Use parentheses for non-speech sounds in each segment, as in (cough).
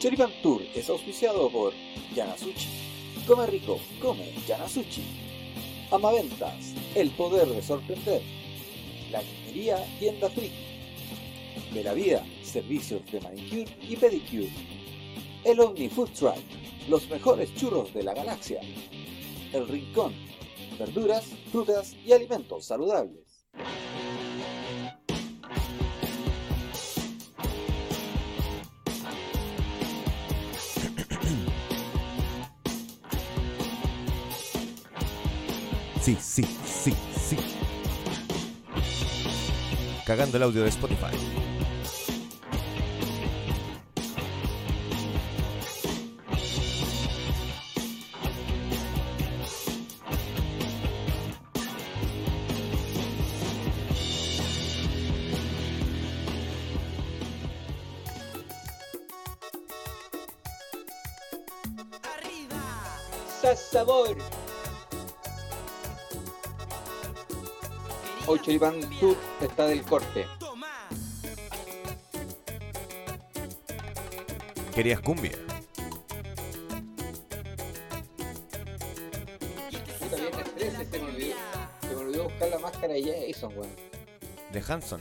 Choripan Tour es auspiciado por Yanasuchi. Come rico, come Yanasuchi. Amaventas, el poder de sorprender. La Guinería Tienda Friki. De la vida, servicios de manicure y pedicure. El Omni Food Truck, los mejores churros de la galaxia. El Rincón, verduras, frutas y alimentos saludables. Sí, sí, sí, sí. Cagando el audio de Spotify. Choripán Tour está del corte. Querías cumbia. Puta, viernes 13 se me olvidó. Se me olvidó buscar la máscara de Jason, weón. De Hanson.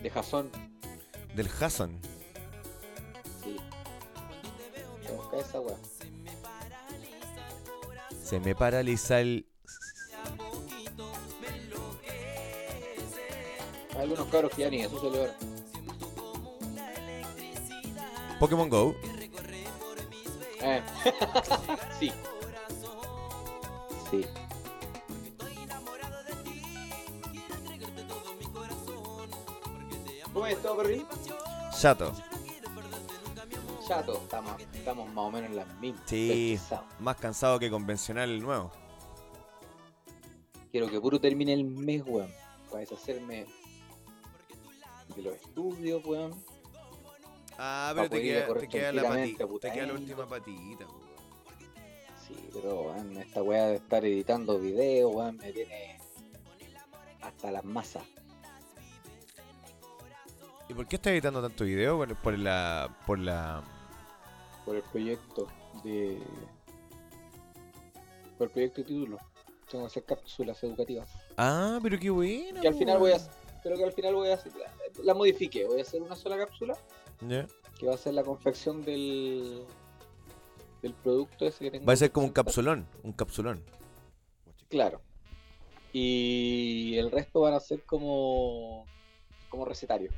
De Jason. Del Hasson. Sí. Voy a buscar esa weón. Se me paraliza el. Cabros que ya ni eso se le Pokémon Go. Eh. (laughs) sí. Sí. ¿Cómo es todo, perri? Chato. Chato, estamos, estamos más o menos en las mismas. Sí. Más cansado que convencional el nuevo. Quiero que puro termine el mes, weón. Para deshacerme de los estudios, weón. Ah, pero te queda, te queda la patita. Te queda la última patita, weón. Sí, pero weón, esta weá de estar editando videos, weón, me tiene hasta las masas. ¿Y por qué estás editando tanto video? Por, por la. por la. por el proyecto de. por el proyecto de título. Tengo que hacer cápsulas educativas. Ah, pero qué bueno. Que al final voy a. weón. Pero que al final voy a hacer. La, modifiqué. Voy a hacer una sola cápsula. Que va a ser la confección del. del producto ese que tengo. Va a ser como un capsulón. Un capsulón. Claro. Y el resto van a ser como. como recetario.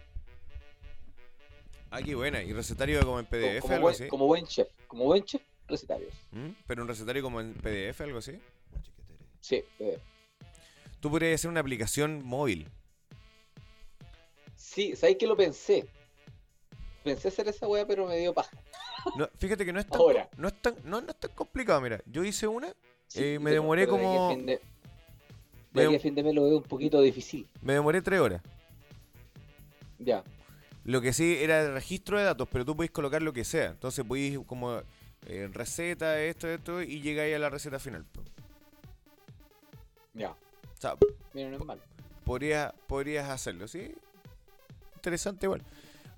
Ah, qué buena. ¿Y recetario como en PDF, como, algo buen, así? como buen chef. Como buen chef, recetarios. ¿Mm? ¿Pero un recetario como en PDF, algo así? Sí, eh, Tú podrías hacer una aplicación móvil. Sí, ¿sabes que lo pensé? Pensé hacer esa weá, pero me dio paja. No, fíjate que no es tan, Ahora. no es tan, no, no es tan complicado, mira. Yo hice una, Sí, Eh, me demoré pero de como- fin de- fin de mes lo veo un poquito difícil. me demoré tres horas. Ya. Lo que sí era el registro de datos, pero tú podés colocar lo que sea. Entonces podéis como eh, receta, esto, esto, y llegáis a la receta final. Ya. O sea, Mira, no es malo. podrías, podrías hacerlo, ¿sí? Interesante igual.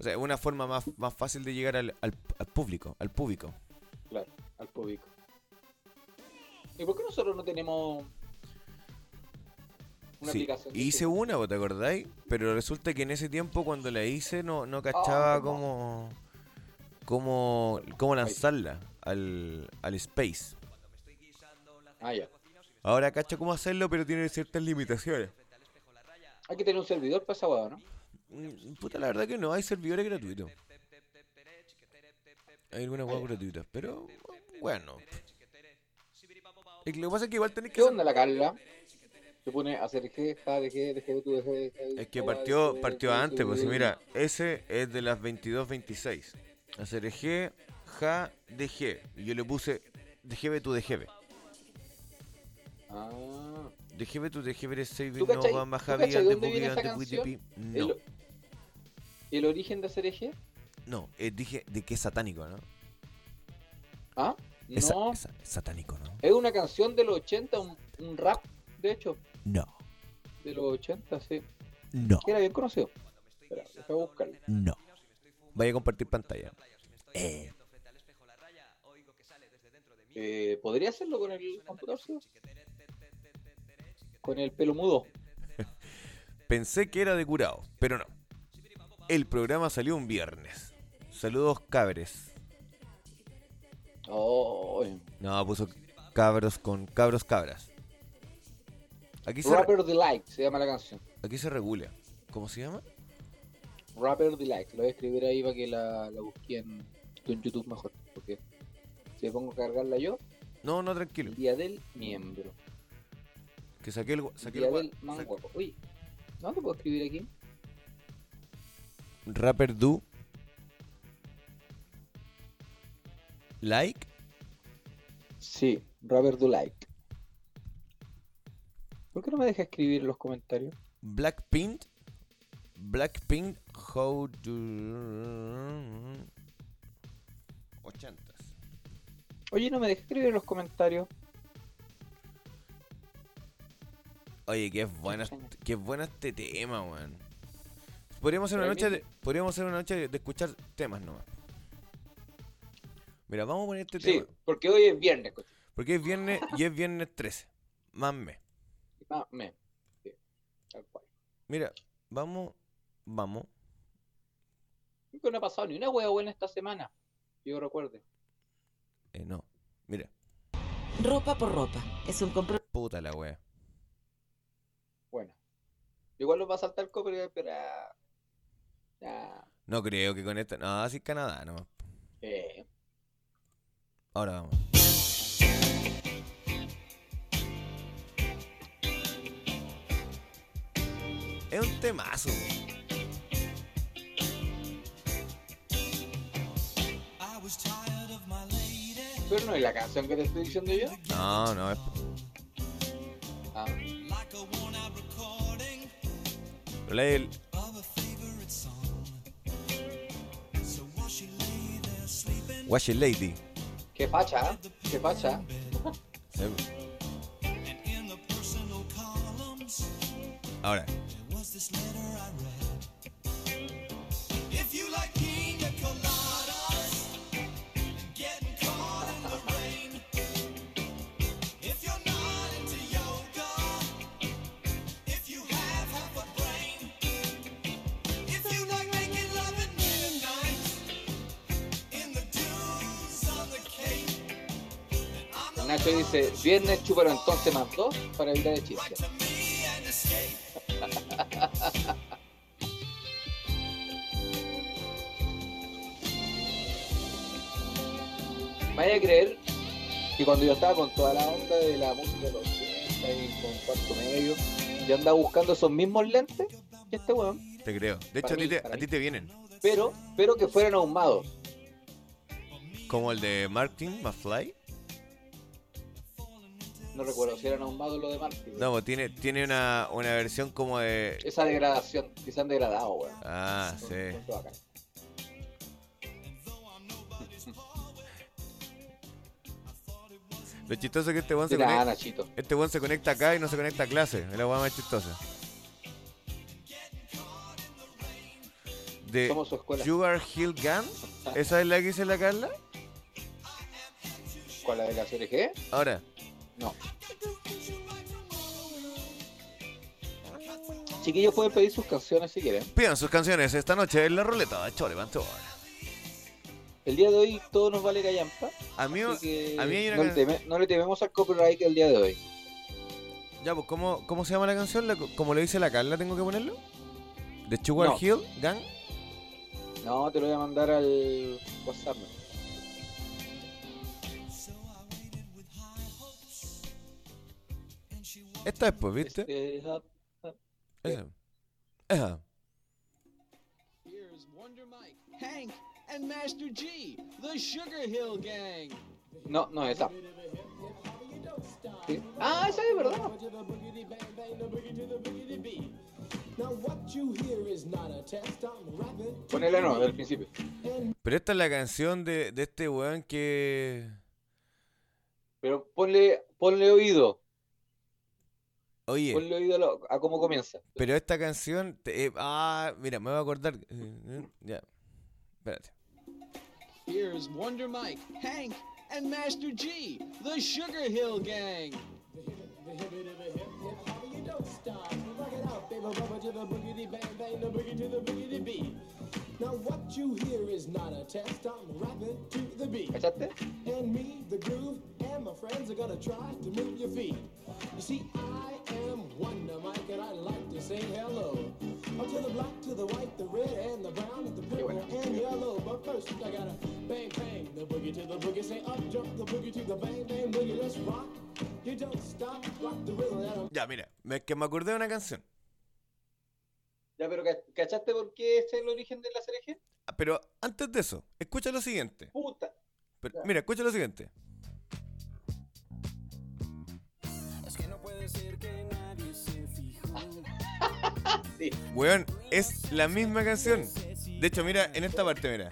O sea, es una forma más, más fácil de llegar al, al, al público, al público. Claro, al público. ¿Y por qué nosotros no tenemos una Sí, aplicación? hice una, ¿vos te acordáis? Pero resulta que en ese tiempo cuando la hice no, no cachaba ¿cómo? cómo, cómo, cómo lanzarla al, al space. Ah, ya. Ahora cacho cómo hacerlo, pero tiene ciertas limitaciones. Hay que tener un servidor para esa ¿no? Mm, Puta, la verdad que no, hay servidores gratuitos. Hay algunas ya. gratuitas, pero bueno. Y lo que pasa es que igual tenés que ¿Qué onda la Carla? Se pone a hacer tú, Es que partió, partió antes, pues mira, ese es de las 22.26. Hacer G, Ja, DG. Y yo le puse DGB tu DGB. Ah. Tu DGB es 6 ¿Tú no va más Javi. No, El, origen de hacer G? no, eh, dije de que es satánico, ¿no? ¿Ah? No. es sa- es satánico, ¿no? Es una canción de los 80, un, un rap, de hecho, No, de los 80, sí. no, era bien conocido. Espera, deja buscarlo. no. Vaya a compartir pantalla. Eh, Eh, ¿Podría hacerlo con el computador? sí? Con el pelo mudo. (laughs) pensé que era de curado, pero no. El programa salió un viernes. Saludos cabres. Oh, No, puso cabros con cabros cabras. Aquí se, Rapper Delight se llama la canción. aquí se regula. ¿Cómo se llama? Rapper Delight. Lo voy a escribir ahí para que la, la busque en, YouTube mejor. Porque si me pongo a cargarla yo, No, no, tranquilo. el día del miembro. Que saqué el, saqué el día del man guapo. Uy, ¿no te puedo escribir aquí? Rapper Do. Like. Sí, Rapper Delight. ¿Por qué no me deja escribir en los comentarios? Blackpink. Blackpink. How do. 80 Oye, no me deja escribir en los comentarios. Oye, qué es buena, qué bueno este tema, weón. Podríamos hacer una noche de, podríamos hacer una noche de, escuchar temas nomás. Mira, vamos a poner este Sí, tema. porque hoy es viernes, coche. Porque es viernes y es viernes 13. Más mes. Me. Sí, tal cual. Mira, vamos, vamos. Creo que no ha pasado ni una hueá buena esta semana. Yo recuerde. Eh, no. Mira, Ropa por ropa. Es un compromiso. puta la wea. Bueno. Igual nos va a saltar el copyright, pero. ah, No creo que con esta. No, así Canadá nomás. Eh. Ahora vamos. Es un temazo. Pero no es la canción que te estoy diciendo yo. No, no, es. Ah, Pero la del- Wash It Lady. qué facha, ¿eh? qué facha. Sí. Ahora. Nacho dice, viernes chúpalo entonces más dos para evitar el chiste. (laughs) Vaya a creer que cuando yo estaba con toda la onda de la música de los 80 y con cuarto medio, yo andaba buscando esos mismos lentes que este weón, Te creo. De hecho, a ti a te vienen. pero, pero que fueran ahumados. Como el de Martin McFly. No recuerdo si eran ahumados los de Martin. No, pues tiene, tiene una, una versión como de. Esa degradación, que se han degradado, weón. Ah, Son- sí. son. Lo chistoso es que este weón se conecta. Nachito. Este weón se conecta acá y no se conecta a clase. Es la weá más chistosa. De Somos su escuela. Sugar Hill Gun. ¿Esa es la que dice la Carla? ¿Cuál la de la CRG? Ahora, No. Chiquillos pueden pedir sus canciones si quieren. pidan sus canciones esta noche en la ruleta de Chore Pantor. El día de hoy todo nos vale callampa. A mí, así que a mí hay una no, le teme- no le tememos al copyright el día de hoy. Ya, pues, ¿cómo, ¿cómo se llama la canción? La- ¿Cómo le dice la Carla tengo que ponerlo? ¿De Sugar No. Hill Gun? No, te lo voy a mandar al WhatsApp. ¿no? Esta es, pues, ¿viste? Este, Esa. Esa. Here's Wonder Mike, Hank, and Master G, the Sugar Hill Gang. no, no, esa. Sí. Ah, esa es verdad. Ponela no, del principio. Pero esta es la canción de, de este weón que. Pero ponle, ponle oído. Oye, Ponle oído a, cómo comienza. pero esta canción. te- eh, ah, mira, me voy a acordar. eh, eh, ya. Espérate. Here's Wonder Mike, Hank, and Master G, the Sugar Hill Gang. Now what you hear is not a test. I'm rapping to the beat. ¿Cachaste? And me, the groove, and my friends are gonna try to move your feet. You see, I am Wonder Mike, and I like to say hello. Up to the black, to the white, the red, and the brown, and the purple, and yellow. But first, I gotta bang bang the boogie to the boogie. Say up jump the boogie to the bang bang boogie. Let's rock. You don't stop, rock the rhythm. Ya, mira, me, que me acordé de una canción. Ya, pero ca- ¿cachaste por qué es el origen de la cereje? Ah, Pero antes de eso, escucha lo siguiente. Puta. Pero- mira, escucha lo siguiente. Sí. Weón, es la misma canción. De hecho, mira, en esta parte, mira.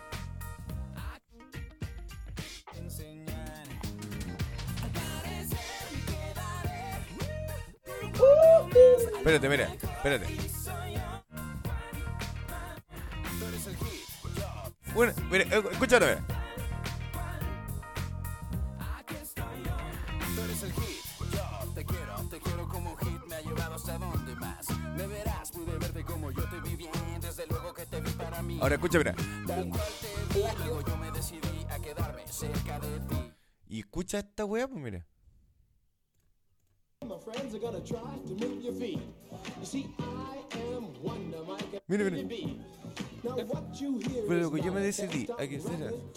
Espérate, mira, espérate. Bueno, mira, escúchalo, mira. Cerca de ti. Y escucha esta weá, pues mira. My friends are gonna try to move your feet. You see, I am Wonder Mike. Mira, mira. Pero que yo me decidí a que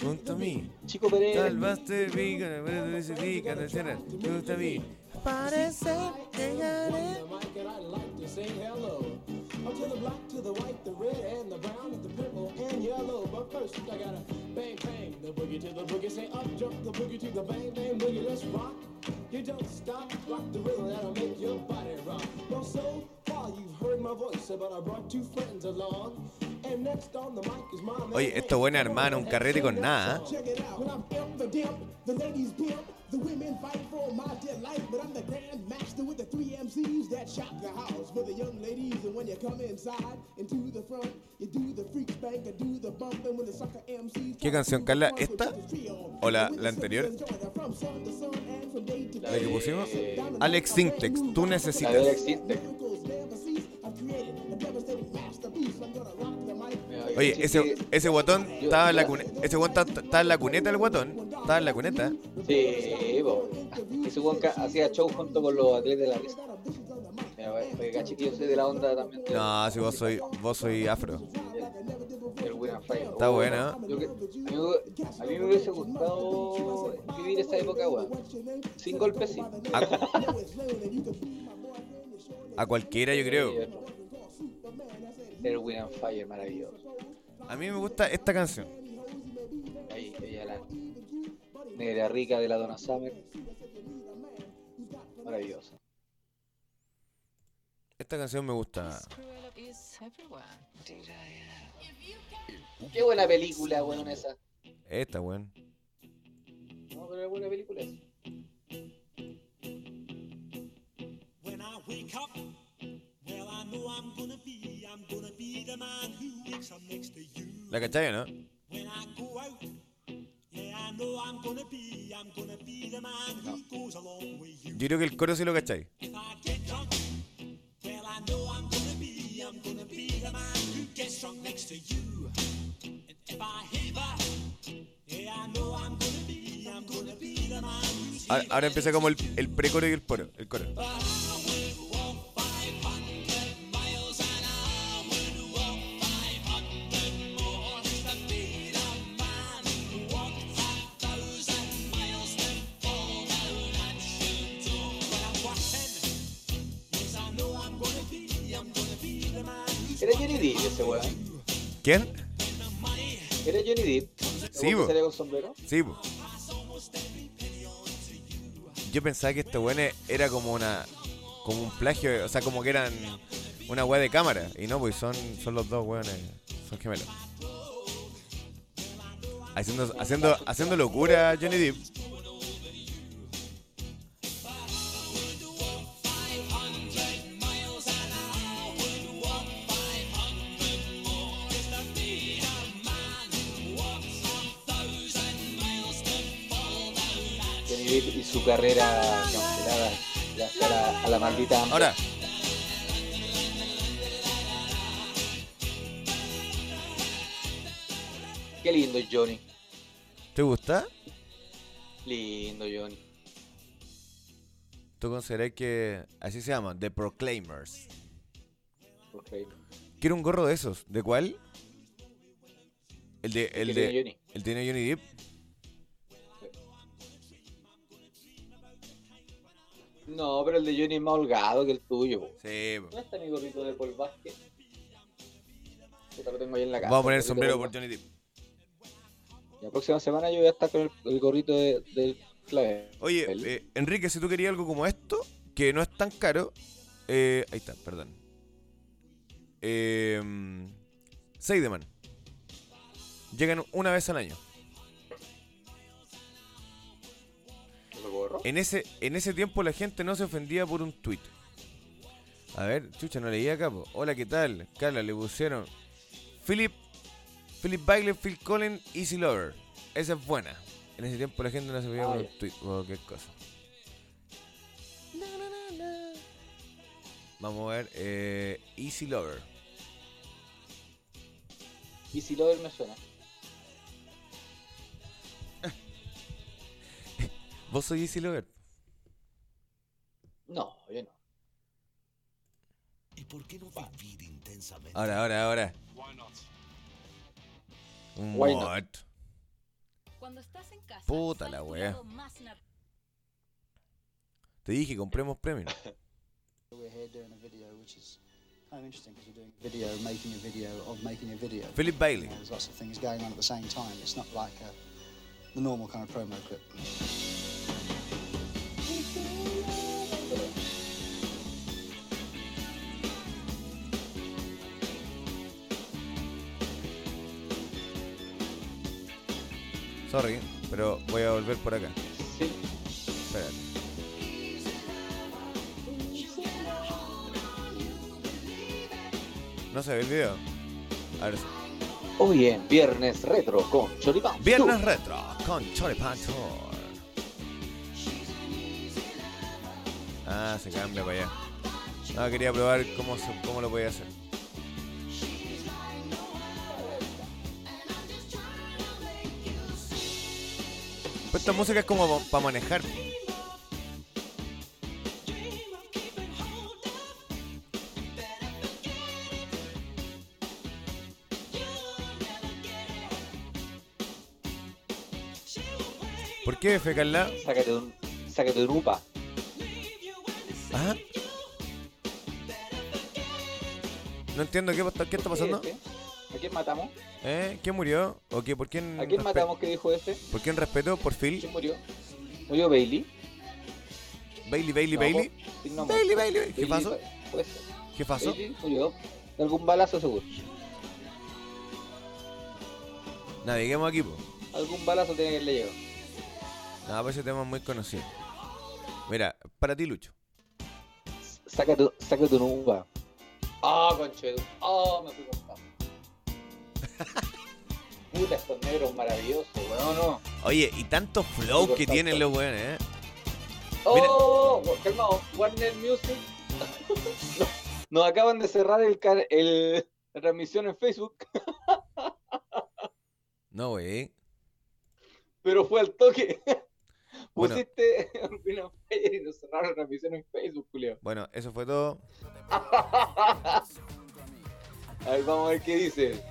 junto a mí. Chico Pereira. Tal Buster Vegan, me decidí que te será junto a mí. Parece que gané. Wonder Mike and I like to. The black, to the white, the red, and the brown, and the purple, and yellow. But first, I gotta bang bang the boogie to the boogie. Say up jump the boogie to the bang bang boogie. Let's rock. You don't stop, rock the rhythm that'll make your body rock. Well, so far you've heard my voice, but I brought two friends along. And next on the mic is my. Oye, esta buena hermana, un carrete con nada. ¿eh? The women fight for my delight. But I'm the grand master with the three MCs that shock the house for the young ladies. And when you come inside and to the front, you do the freak spank and do the bump. And when the sucker MCs ¿Qué canción, Carla? ¿Esta? ¿O la- la anterior? ¿La que pusimos? Alex Sintex, tú necesitas. Alex Sintek. Oye, ese, ese guatón estaba en la cuneta. Ese guatón está- estaba en la cuneta, el guatón. Estaba en la cuneta. Sí, po. Ese ca- hacía show junto con los atletas de la risa. Porque caché que yo soy de la onda también No, si vos soy, vos soy afro. Está buena, a, mí, me- hubiese gustado vivir esa época, weón. Sin golpes, sí. (laughs) A cualquiera, yo creo. El Fire, maravilloso. A mí me gusta esta canción. Ahí, ella la negra rica de la Donna Summer. Maravilloso. Esta canción me gusta. Qué buena película, weón, esa. Esta, weón. No, pero es buena película esa. When I wake up, ¿La cachai no? You. Yo creo que el coro sí lo cachai. Ahora, ahora empieza como el, el precoro y el coro. El coro. Era Johnny Depp ese weón. ¿Quién? Era Johnny Depp. Sí, ¿El weón po. que salía con sombrero? Sí, po. Yo pensaba que este weón era como una. como un plagio, o sea, como que eran una weá de cámara. Y no, pues son, son los dos weones. Son gemelos. Haciendo, haciendo, haciendo locura Johnny Depp. Carrera cancelada gracias a la, a la maldita. Ahora, Qué lindo es Johnny. ¿te gusta? Lindo Johnny. ¿Tú considerás que así se llama? The Proclaimers. Quiero un gorro de esos. ¿De cuál? El de. El ¿Qué de. tiene Johnny? El tiene Johnny Depp. No, pero el de Johnny es más holgado que el tuyo. Sí. ¿Dónde está mi gorrito de Paul Vázquez? Lo tengo ahí en la casa. Vamos a poner el sombrero por Johnny Depp. La próxima semana yo voy a estar con el, el gorrito de, del clave. Oye, eh, Enrique, si tú querías algo como esto, que no es tan caro. eh, ahí está, perdón. Eh, Seideman. Llegan una vez al año. En ese, en ese tiempo la gente no se ofendía por un tweet. A ver, chucha, no leía acá. po. Hola, ¿qué tal? Carla, le pusieron Philip, Philip Bailey, Phil Collins, Easy Lover. Esa es buena. En ese tiempo la gente no se ofendía por un tweet o cualquier cosa. Vamos a ver, eh, Easy Lover. Y si lo me suena. ¿Vos sois Easy Lover? No, yo no. ¿Y por qué no vivir intensamente? Ahora, ahora, ahora. Un Why not? what? Cuando estás en casa, Puta la wea. Te dije, compremos premium. (laughs) We're here doing a video, which is kind of interesting because we're doing a video, making a video of making a video. Philip Bailey. There's lots of things going on at the same time. It's not like uh the normal kind of promo clip. Sorry, pero voy a volver por acá. Sí. Espérate. No se ve el video. A ver. Hoy en Viernes Retro con Choripán. Viernes retro con Choripan Tour. Ah, se cambia para allá. No, quería probar cómo, se- cómo lo podía hacer. Esta música es como para manejar. ¿Por qué, F. Carla? Sácate un, sácate un upa. ¿Ah? No entiendo qué, qué está pasando. ¿A quién matamos? ¿Eh? ¿Quién murió? ¿O qué? ¿Por quién? ¿A quién matamos que dijo ese? ¿Por quién respeto? ¿Por Phil? ¿Quién murió? ¿Murió Bailey? Bailey, Bailey, No, Bailey. no Bailey. Bailey. ¿Qué pasó? puede ser. ¿Qué pasó? Bailey murió. De algún balazo seguro. Naveguemos aquí, po. Algún balazo tiene que haberle llegado. No, pues ese tema es muy conocido. Mira, para ti, Lucho. Sácate, sácate un uva. Ah, conchedo. Ah, me fui con. (laughs) Puta, estos negros maravillosos, weón, no. Oye, y tantos flows que Tanto. tienen los weones, ¿eh? Oh, calmado, Warner Music. (laughs) No, Nos acaban de cerrar el, el la transmisión en Facebook, (laughs) No, wey. pero fue al toque. Bueno. Pusiste of Fire y nos cerraron la transmisión en Facebook, Julio. Bueno, eso fue todo. A ver, vamos a ver qué dice.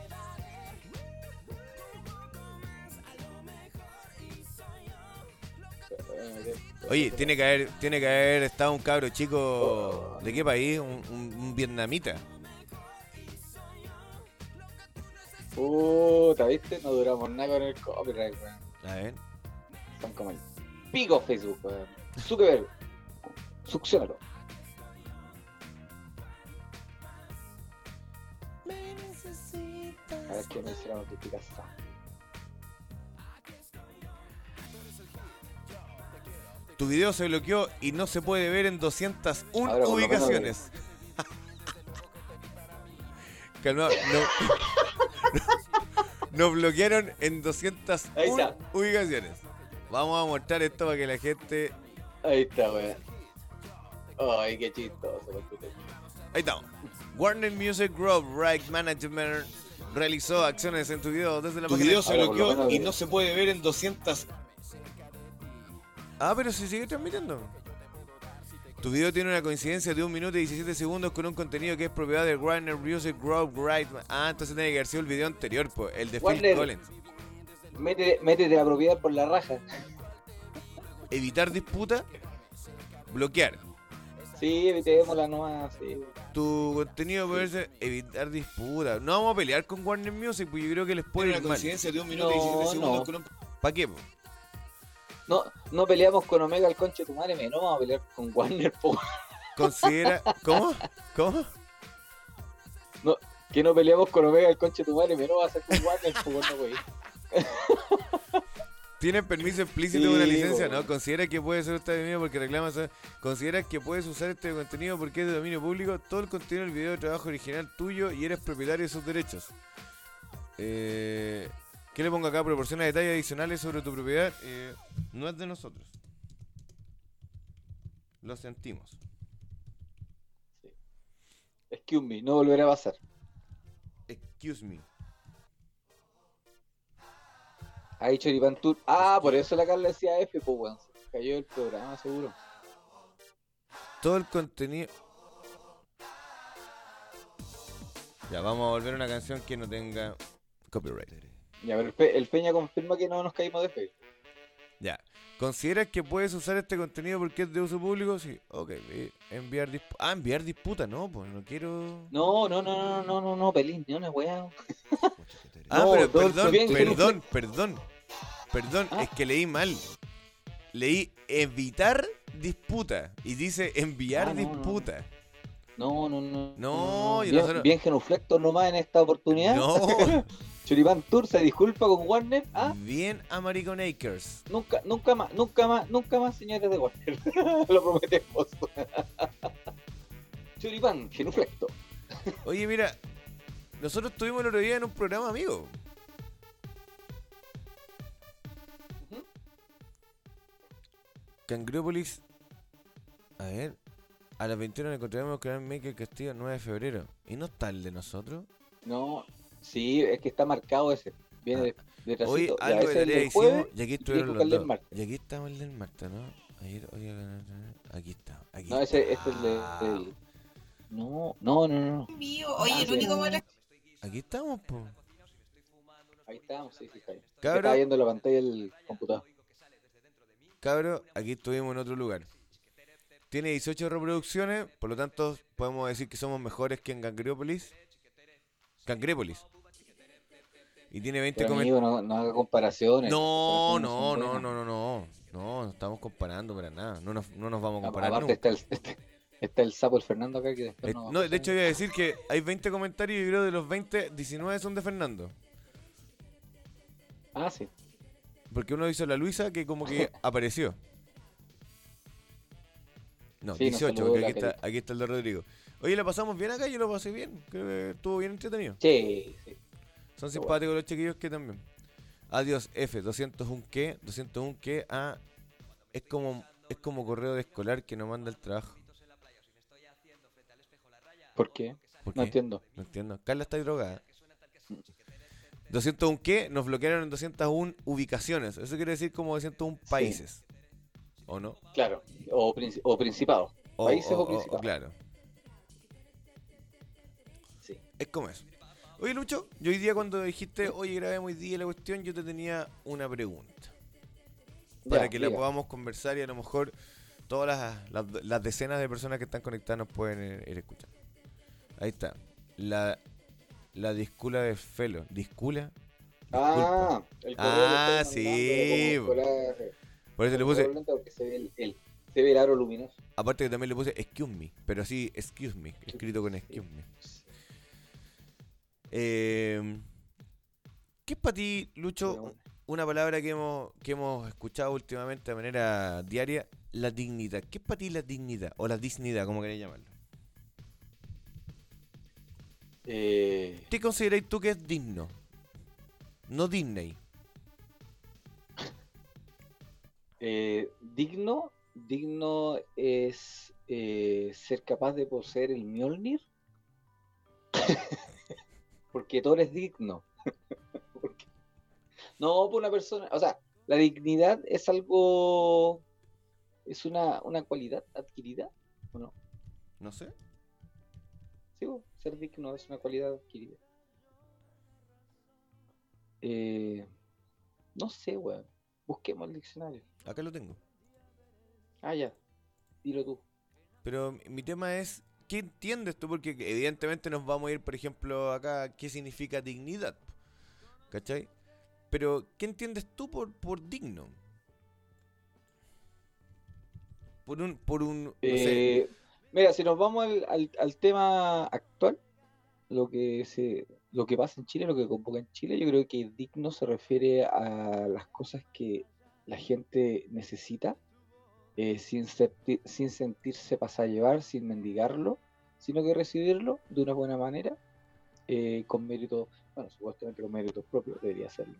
Oye, tiene que haber, tiene que haber estado un cabro chico. ¿De qué país? Un, un- un vietnamita. Puta, ¿viste? No duramos nada con el copyright, weón. A ver. Son como el pico Facebook, weón. Zuckerberg. Succionalo. A ver qué me la notificación. Tu video se bloqueó y no se puede ver en 201 Ahora, por lo menos, ubicaciones. (laughs) Calma, no. (laughs) Nos bloquearon en 201 Ahí está. ubicaciones. vamos a mostrar esto para que la gente. Ahí está, weón. Ay, qué chistoso. Ahí estamos. Warner Music Group Right Management realizó acciones en tu video desde la Tu página. video se bloqueó y no se puede ver en 200. Ah, pero se sigue transmitiendo. Tu video tiene una coincidencia de 1 minuto y 17 segundos con un contenido que es propiedad de Warner Music Group Right. Ah, entonces tiene que haber sido el video anterior, pues, el de Phil Warner. Collins. Métete, métete la propiedad por la raja. Evitar disputa, bloquear. Sí, evitémosla nomás. Sí. Tu contenido puede ser evitar disputa. No vamos a pelear con Warner Music, porque yo creo que les puede Tiene ir una mal. coincidencia de 1 minuto y No, 17 segundos no. con un. ¿Para qué? po? No, no peleamos con Omega el conche de tu madre, menos vamos a pelear con Warner, po. Considera. ¿Cómo? ¿Cómo? Que no peleamos con Omega el conche de tu madre, menos va a ser con Warner, po, no, güey. ¿Tienen permiso explícito Sí, de una licencia? po. No, considera que puede ser este dominio porque reclamas. Considera que puedes usar este contenido porque es de dominio público. Todo el contenido del video de trabajo original tuyo y eres propietario de sus derechos. Eh, ¿Qué le pongo acá? Proporciona detalles adicionales sobre tu propiedad. Eh, no es de nosotros. Lo sentimos. Excuse me, no volverá a pasar. Excuse me. Ahí Choripan Tour. Ah, por eso la Carla decía F, pues. Se cayó el programa, seguro. Todo el contenido. Ya, vamos a volver a una canción que no tenga copyright. Ya, pero el, Pe- el Peña confirma que no nos caímos de fe. Ya. ¿Consideras que puedes usar este contenido porque es de uso público? Sí. Ok. Enviar disputa. Ah, enviar disputa, no, pues no quiero. No, no, no, no, no, no, no, Pelín, ni una weá. Ah, No, pero perdón, bien, perdón, perdón. Perdón, Ah. es que leí mal. Leí evitar disputa y dice enviar Ah, no, no. disputa. No, no, no. No, y bien, nosotros- bien genuflectos nomás en esta oportunidad. No. (laughs) Choripán Tour se disculpa con Warner. Ah, Bien American Acres. nunca, nunca más, nunca más, nunca más, señores de Warner. (laughs) Lo prometemos. (laughs) Choripán, genuflecto. Oye, mira, nosotros estuvimos el otro día en un programa amigo. Cangreópolis. A ver. A las 21 nos encontraremos con el Maker Castillo 9 de febrero. ¿Y no está el de nosotros? No, sí, es que está marcado ese. Viene de, detrásito. Hoy Ah. algo ese de el tarea del hicimos jueves. y aquí estuvieron los el del dos. martes. Y aquí estamos el del Marta, ¿no? Ayer, oye, aquí está. Aquí No, ese, está. este es el de- del. No, no, no, no. Oye, el Ah, único sí. bueno Aquí estamos, po. Ahí estamos, sí, sí, está bien. Cabro. Estaba viendo la pantalla del computador. Cabro, aquí estuvimos en otro lugar. Tiene 18 reproducciones, por lo tanto podemos decir que somos mejores que en Cangreópolis. Cangrépolis. Y tiene 20 Pero comentarios. no, no haga comparaciones. No, no, no, no, no, no. No, no estamos comparando para nada. No nos, no nos vamos a comparar Aparte nunca. está el, este- está el sapo el Fernando acá que después Eh, no, no, de hecho, voy a decir que hay 20 comentarios y creo de los 20, 19 son de Fernando. Ah, sí. Porque uno hizo la Luisa que como que (laughs) apareció. No, Sí, nos 18, saludó porque aquí está, aquí está el de Rodrigo. Oye, ¿la pasamos bien acá? Yo lo pasé bien. Creo que estuvo bien entretenido. Sí, sí. Son Qué simpáticos los chiquillos que también. Adiós, F, 201 que, 201 que, ah, es como, es como correo de escolar que no manda el trabajo. ¿Por qué? ¿Por No qué? entiendo. No entiendo. Carla está drogada. 201 que nos bloquearon en 201 ubicaciones. Eso quiere decir como 201 países. ¿O no? Claro. O, princi- o principado. O, Países o, o- o- principados. claro. Es como eso. Oye, Lucho, yo hoy día cuando dijiste, oye, grabemos hoy día la cuestión, yo te tenía una pregunta. Para Ya, que la diga. podamos conversar y a lo mejor todas las, las- las decenas de personas que están conectadas nos pueden ir, escuchando. Ahí está. La, la discula de Felo. ¿Discula? Ah, el correo Ah, estoy mandando, sí, Por eso le puse, ve el, el- se ve el aro luminoso. aparte que también le puse excuse me, pero así excuse me, escrito con excuse me. Eh, ¿Qué es para ti, Lucho, una palabra que hemos, que hemos escuchado últimamente de manera diaria? La dignidad. ¿Qué es para ti la dignidad? O la dignidad, como queréis llamarlo. Eh, ¿Qué consideráis tú que es digno? No Disney. Eh, digno, digno es eh, ser capaz de poseer el Mjolnir. (laughs) Porque Thor es digno. (laughs) Porque- No, pues una persona, o sea, la dignidad es algo, es una, una cualidad adquirida, ¿o no? No sé. Sí, bo, ser digno es una cualidad adquirida. Eh, no sé, weón. Busquemos el diccionario. Acá lo tengo. Ah, ya. Dilo tú. Pero mi tema es, ¿qué entiendes tú? Porque evidentemente nos vamos a ir, por ejemplo, acá, ¿qué significa dignidad? ¿Cachai? Pero, ¿qué entiendes tú por, por digno? Por un, por un, Eh, mira, si nos vamos al, al- al tema actual, lo que se, lo que pasa en Chile, lo que convoca en Chile, yo creo que digno se refiere a las cosas que la gente necesita, eh, sin, sin sentirse pasar a llevar, sin mendigarlo, sino que recibirlo de una buena manera, eh, con méritos, bueno, supuestamente con méritos propios, debería serlo.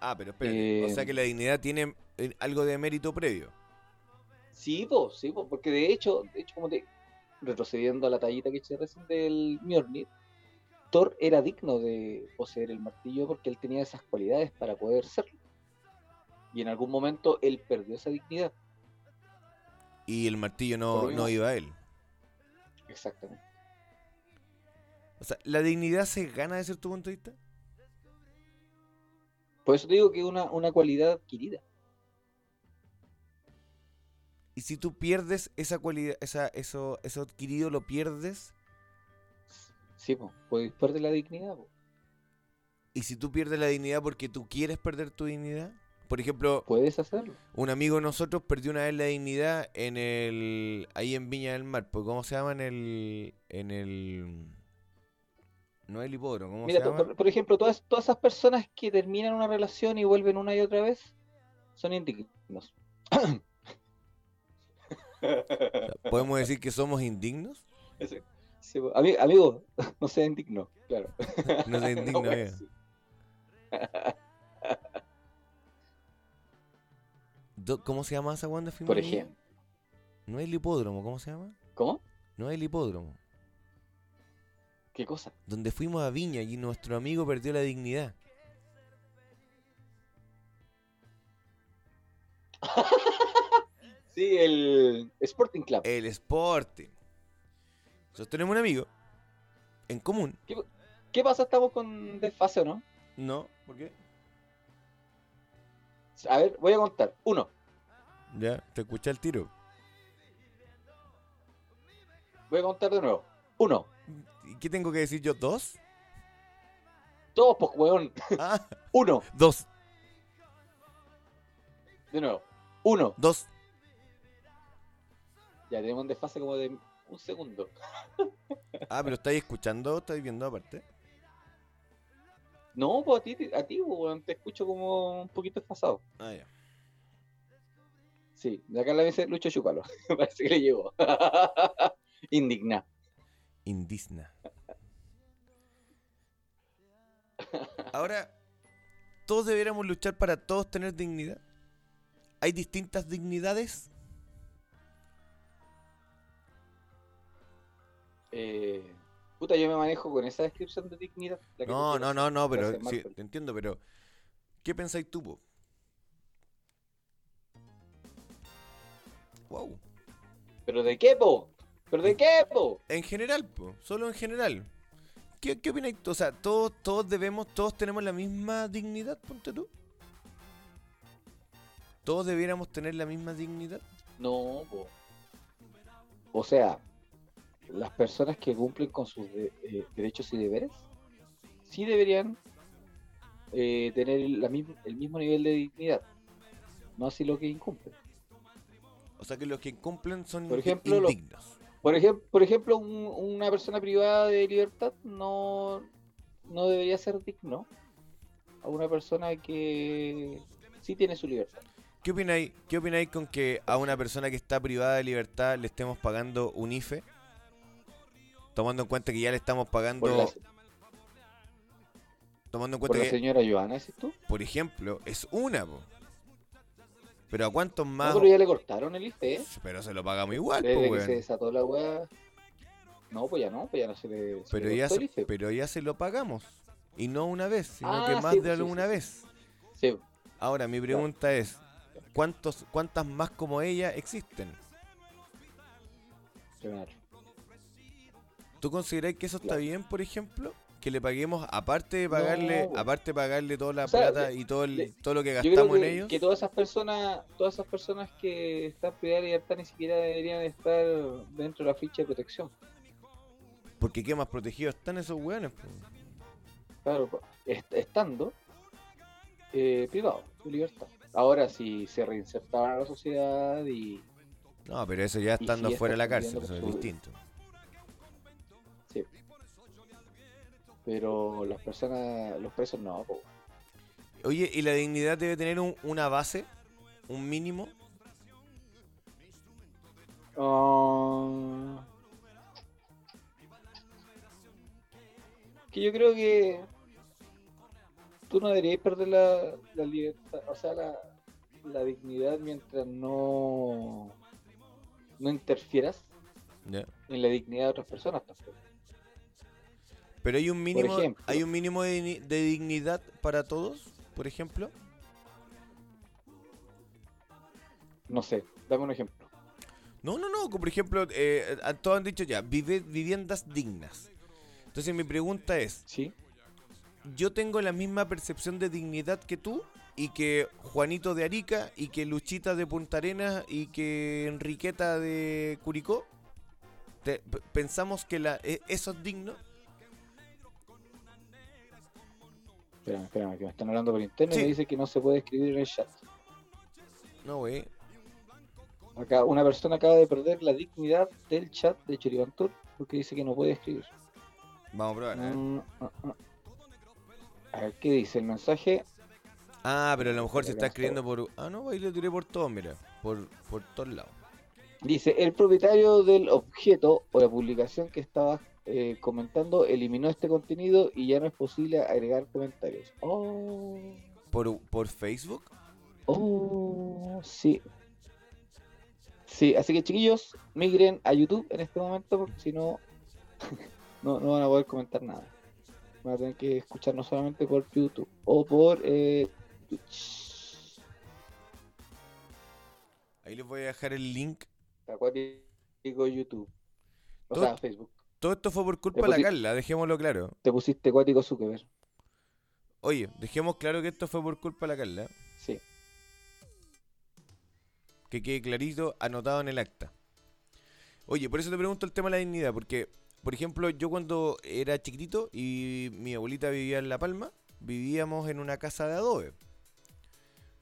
Ah, pero espérate, o sea eh, que la dignidad tiene eh, algo de mérito previo. Sí, pues, sí, po, porque de hecho, de hecho, como te retrocediendo a la tallita que eché recién del Mjolnir, Thor era digno de poseer el martillo porque él tenía esas cualidades para poder serlo. Y en algún momento él perdió esa dignidad. Y el martillo no, no iba a él. Exactamente. O sea, ¿la dignidad se gana desde tu punto de vista? Por eso te digo que es una, una cualidad adquirida. Y si tú pierdes esa cualidad, esa, eso, eso adquirido lo pierdes, Sí, pues, perder la dignidad. po. y si tú pierdes la dignidad porque tú quieres perder tu dignidad, por ejemplo, Puedes hacerlo. un amigo de nosotros perdió una vez la dignidad en el, ahí en Viña del Mar, pues, ¿cómo se llama? En el, en el, no el hipódromo, ¿cómo Mira, se llama? por, por ejemplo, todas, todas esas personas que terminan una relación y vuelven una y otra vez son indignos. (laughs) ¿Podemos decir que somos indignos? Sí. Ami- amigo, (laughs) no sea indigno, claro. (laughs) No sea indigno, wea, ¿Cómo se llama esa cuando fuimos Por ejemplo. No es el hipódromo, ¿cómo se llama? ¿Cómo? No es el hipódromo. ¿Qué cosa? Donde fuimos a Viña y nuestro amigo perdió la dignidad. (laughs) Sí, el Sporting Club. El Sporting. Nosotros tenemos un amigo en común. ¿Qué pasa? ¿Estamos con desfase o no? No, ¿por qué? A ver, voy a contar. Uno, Ya, te escuché el tiro. voy a contar de nuevo. Uno, ¿Y qué tengo que decir yo? ¿Dos? todos, pues, weón. (laughs) Ah, Uno, dos, de nuevo. Uno. dos. Ya tenemos un desfase como de un segundo. (laughs) Ah, pero estáis escuchando, estáis viendo aparte. No, pues a ti, a ti, weón, te escucho como un poquito desfasado. Ah, ya. Sí, de acá la vez Lucho Chúpalo. (laughs) Parece que le llegó. (laughs) Indigna. Indigna. Ahora, todos deberíamos luchar para todos tener dignidad. ¿Hay distintas dignidades? Eh, puta, yo me manejo con esa descripción de dignidad. No, no, no, no, pero sí, te entiendo, pero ¿qué pensáis tú, po? Wow. ¿Pero de qué, po? ¿Pero de qué, po? En general, po, solo en general. ¿Qué, qué opináis tú? O sea, todos, todos debemos, todos tenemos la misma dignidad, ponte tú. ¿Todos debiéramos tener la misma dignidad? No, po. O sea, las personas que cumplen con sus de- eh, derechos y deberes, sí deberían eh, tener la misma- el mismo nivel de dignidad. No así lo que incumplen. O sea, que los que incumplen son Por lo- indignos. Por ejemplo, por ejemplo un- una persona privada de libertad no, no debería ser digno a una persona que sí tiene su libertad. ¿Qué opináis, ¿Qué opináis con que a una persona que está privada de libertad le estemos pagando un IFE? Tomando en cuenta que ya le estamos pagando. Por la, tomando en por cuenta la que, señora Joana, ¿decís tú? por ejemplo, es una, po. Pero ¿a cuántos No, más? pero ya le cortaron el ¿eh? Pero se lo pagamos igual, Desde pues, que se desató la weá. No, pues ya no, pues ya no se le. se Pero le ya, se, el pero ya se lo pagamos. Y no una vez, sino Ah, que más sí, de pues, sí, alguna sí, vez. Sí, Ahora, mi pregunta es, ¿cuántos, ¿cuántas más como ella existen? claro. ¿Tú considerás que eso está bien, por ejemplo? Que le paguemos, aparte de pagarle, No, aparte de pagarle toda la O sea, plata y todo, el, le- todo lo que gastamos en ellos. que todas esas personas, todas esas personas que están privadas de libertad ni siquiera deberían estar dentro de la ficha de protección. Porque qué más protegidos están esos weones. Claro, est- estando eh, privados de libertad. Ahora si se reinsertaban a la sociedad y No, pero eso ya estando sí, fuera de la cárcel, eso es distinto. Pero las personas, los presos no, po. Oye, ¿y la dignidad debe tener un- una base? ¿Un mínimo? Ah, que yo creo que tú no deberías perder la, la libertad, o sea, la, la dignidad mientras no, no interfieras en la dignidad de otras personas tampoco. Pero hay un mínimo, hay un mínimo de, digni- de dignidad para todos, por ejemplo. No sé, dame un ejemplo. No, no, no, como por ejemplo, eh, todos han dicho ya, vive, viviendas dignas. Entonces mi pregunta es, ¿Sí? yo tengo la misma percepción de dignidad que tú y que Juanito de Arica y que Luchita de Punta Arenas y que Enriqueta de Curicó. Te- pensamos que la, e- eso es digno. Espérame, espérame, que me están hablando por internet y me dice que no se puede escribir en el chat. No, güey. Acá una persona acaba de perder la dignidad del chat de Choribantur porque dice que no puede escribir. Vamos a probar. ah. A ver qué dice el mensaje. Ah, pero a lo mejor se está. escribiendo por... Ah, no, ahí lo tiré por todo, mira. Por, por todos lados. Dice, el propietario del objeto o la publicación que estaba eh, comentando eliminó este contenido y ya no es posible agregar comentarios. Oh, ¿Por, por Facebook? oh, sí. Sí, así que chiquillos, migren a YouTube en este momento porque si no, (laughs) no, no van a poder comentar nada. Van a tener que escucharnos solamente por YouTube o por eh, Twitch. Ahí les voy a dejar el link. Acuático YouTube. O sea, Facebook. Todo esto fue por culpa de la Carla, dejémoslo claro. Te pusiste acuático Zuckerberg. Oye, dejemos claro que esto fue por culpa de la Carla. Sí. Que quede clarito, anotado en el acta. Oye, por eso te pregunto el tema de la dignidad, porque, por ejemplo, yo cuando era chiquitito y mi abuelita vivía en La Palma, vivíamos en una casa de adobe.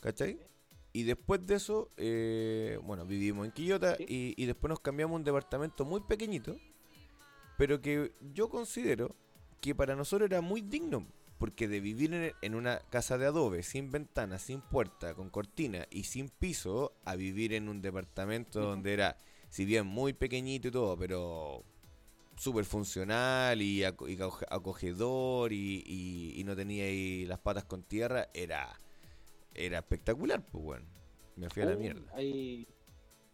¿Cachai? Y después de eso, eh, bueno, vivimos en Quillota Sí. y, y después nos cambiamos a un departamento muy pequeñito, pero que yo considero que para nosotros era muy digno. Porque de vivir en, una casa de adobe, sin ventana, sin puerta, con cortina y sin piso, a vivir en un departamento donde era, si bien muy pequeñito y todo, pero súper funcional y, aco- y aco- acogedor y, y- y no tenía ahí las patas con tierra, era, era espectacular, pues bueno. Me fui a la mierda. Hay,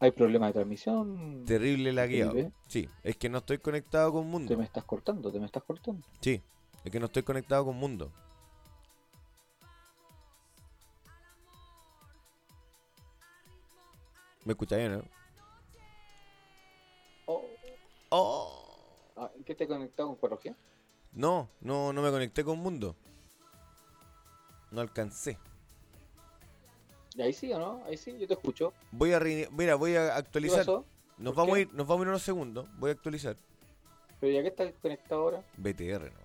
hay problemas de transmisión. Terrible lagueado. Sí, es que no estoy conectado con Te mundo. me estás cortando, te me estás cortando. Sí, es que no estoy conectado con mundo. ¿Me escucháis, no? Oh. Oh. Ah, ¿en ¿Qué te conectado con 4G? No, no, no me conecté con mundo. No alcancé. ¿Y ahí sí o no? Ahí sí, yo te escucho. Voy a mira, voy a ¿Qué actualizar. pasó? Nos ¿Por vamos a qué? ir, nos vamos a ir unos segundos. Voy a actualizar. ¿Pero ya que estás conectado ahora? BTR, no.